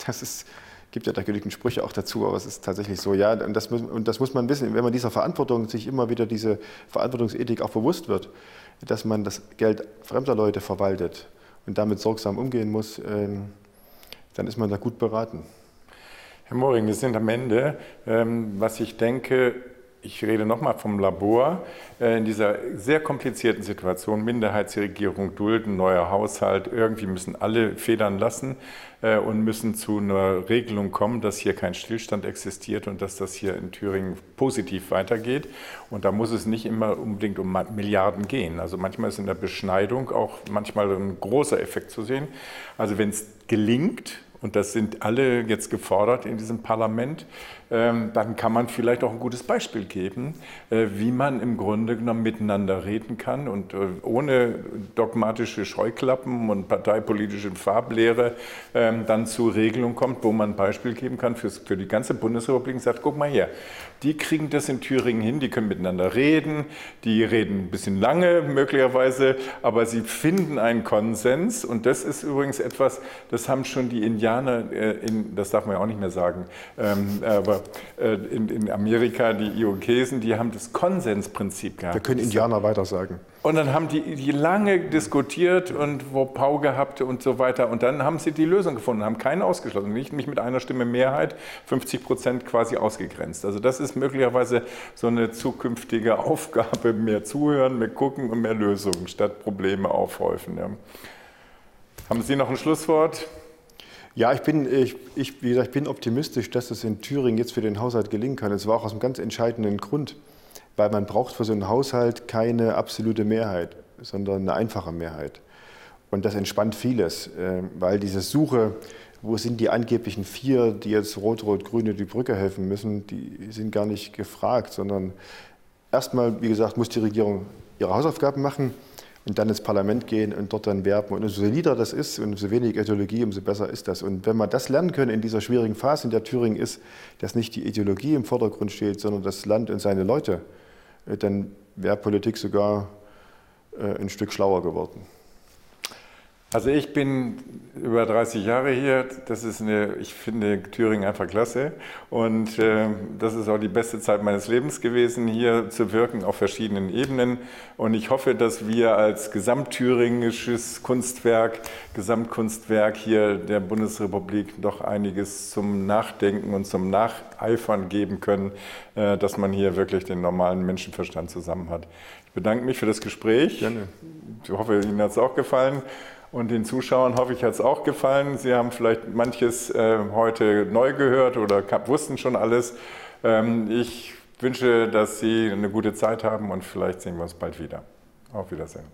S2: Das ist, gibt ja da genügend Sprüche auch dazu, aber es ist tatsächlich so. Ja, und das, und das muss man wissen, wenn man dieser Verantwortung sich immer wieder diese Verantwortungsethik auch bewusst wird, dass man das Geld fremder Leute verwaltet und damit sorgsam umgehen muss, ähm, dann ist man da gut beraten.
S1: Herr Moring, wir sind am Ende. Ähm, was ich denke, ich rede nochmal vom Labor, äh, in dieser sehr komplizierten Situation, Minderheitsregierung dulden, neuer Haushalt, irgendwie müssen alle federn lassen äh, und müssen zu einer Regelung kommen, dass hier kein Stillstand existiert und dass das hier in Thüringen positiv weitergeht. Und da muss es nicht immer unbedingt um Milliarden gehen. Also manchmal ist in der Beschneidung auch manchmal ein großer Effekt zu sehen. Also wenn es gelingt, und das sind alle jetzt gefordert in diesem Parlament, ähm, dann kann man vielleicht auch ein gutes Beispiel geben, äh, wie man im Grunde genommen miteinander reden kann und äh, ohne dogmatische Scheuklappen und parteipolitische Farblehre ähm, dann zu Regelungen kommt, wo man ein Beispiel geben kann für, die ganze Bundesrepublik und sagt, guck mal her, die kriegen das in Thüringen hin, die können miteinander reden, die reden ein bisschen lange möglicherweise, aber sie finden einen Konsens und das ist übrigens etwas, das haben schon die Indianer, äh, in, das darf man ja auch nicht mehr sagen, ähm, aber äh, in, in, Amerika, die Irokesen, die haben das Konsensprinzip gehabt.
S2: Wir können Indianer weiter sagen.
S1: Und dann haben die, die lange diskutiert und wo Pau gehabt und so weiter. Und dann haben sie die Lösung gefunden, haben keinen ausgeschlossen. Nicht, nicht mit einer Stimme Mehrheit, 50 Prozent quasi ausgegrenzt. Also das ist möglicherweise so eine zukünftige Aufgabe, mehr zuhören, mehr gucken und mehr Lösungen, statt Probleme aufhäufen. Ja. Haben Sie noch ein Schlusswort?
S2: Ja, ich bin, ich, ich, wie gesagt, ich bin optimistisch, dass es in Thüringen jetzt für den Haushalt gelingen kann. Es war auch aus einem ganz entscheidenden Grund, weil man braucht für so einen Haushalt keine absolute Mehrheit, sondern eine einfache Mehrheit. Und das entspannt vieles, äh, weil diese Suche, wo sind die angeblichen vier, die jetzt Rot-Rot-Grüne die Brücke helfen müssen, die sind gar nicht gefragt, sondern erstmal, wie gesagt, muss die Regierung ihre Hausaufgaben machen und dann ins Parlament gehen und dort dann werben. Und umso solider das ist und umso weniger Ideologie, umso besser ist das. Und wenn man das lernen können in dieser schwierigen Phase, in der Thüringen ist, dass nicht die Ideologie im Vordergrund steht, sondern das Land und seine Leute, dann wäre Politik sogar äh, ein Stück schlauer geworden.
S1: Also ich bin über 30 Jahre hier. Das ist eine, ich finde Thüringen einfach klasse. Und äh, das ist auch die beste Zeit meines Lebens gewesen, hier zu wirken auf verschiedenen Ebenen. Und ich hoffe, dass wir als gesamtthüringisches Kunstwerk, Gesamtkunstwerk hier der Bundesrepublik doch einiges zum Nachdenken und zum Nacheifern geben können, äh, dass man hier wirklich den normalen Menschenverstand zusammen hat. Ich bedanke mich für das Gespräch. Gerne. Ich hoffe, Ihnen hat es auch gefallen. Und den Zuschauern hoffe ich, hat es auch gefallen. Sie haben vielleicht manches äh, heute neu gehört oder wussten schon alles. Ähm, ich wünsche, dass Sie eine gute Zeit haben und vielleicht sehen wir uns bald wieder. Auf Wiedersehen.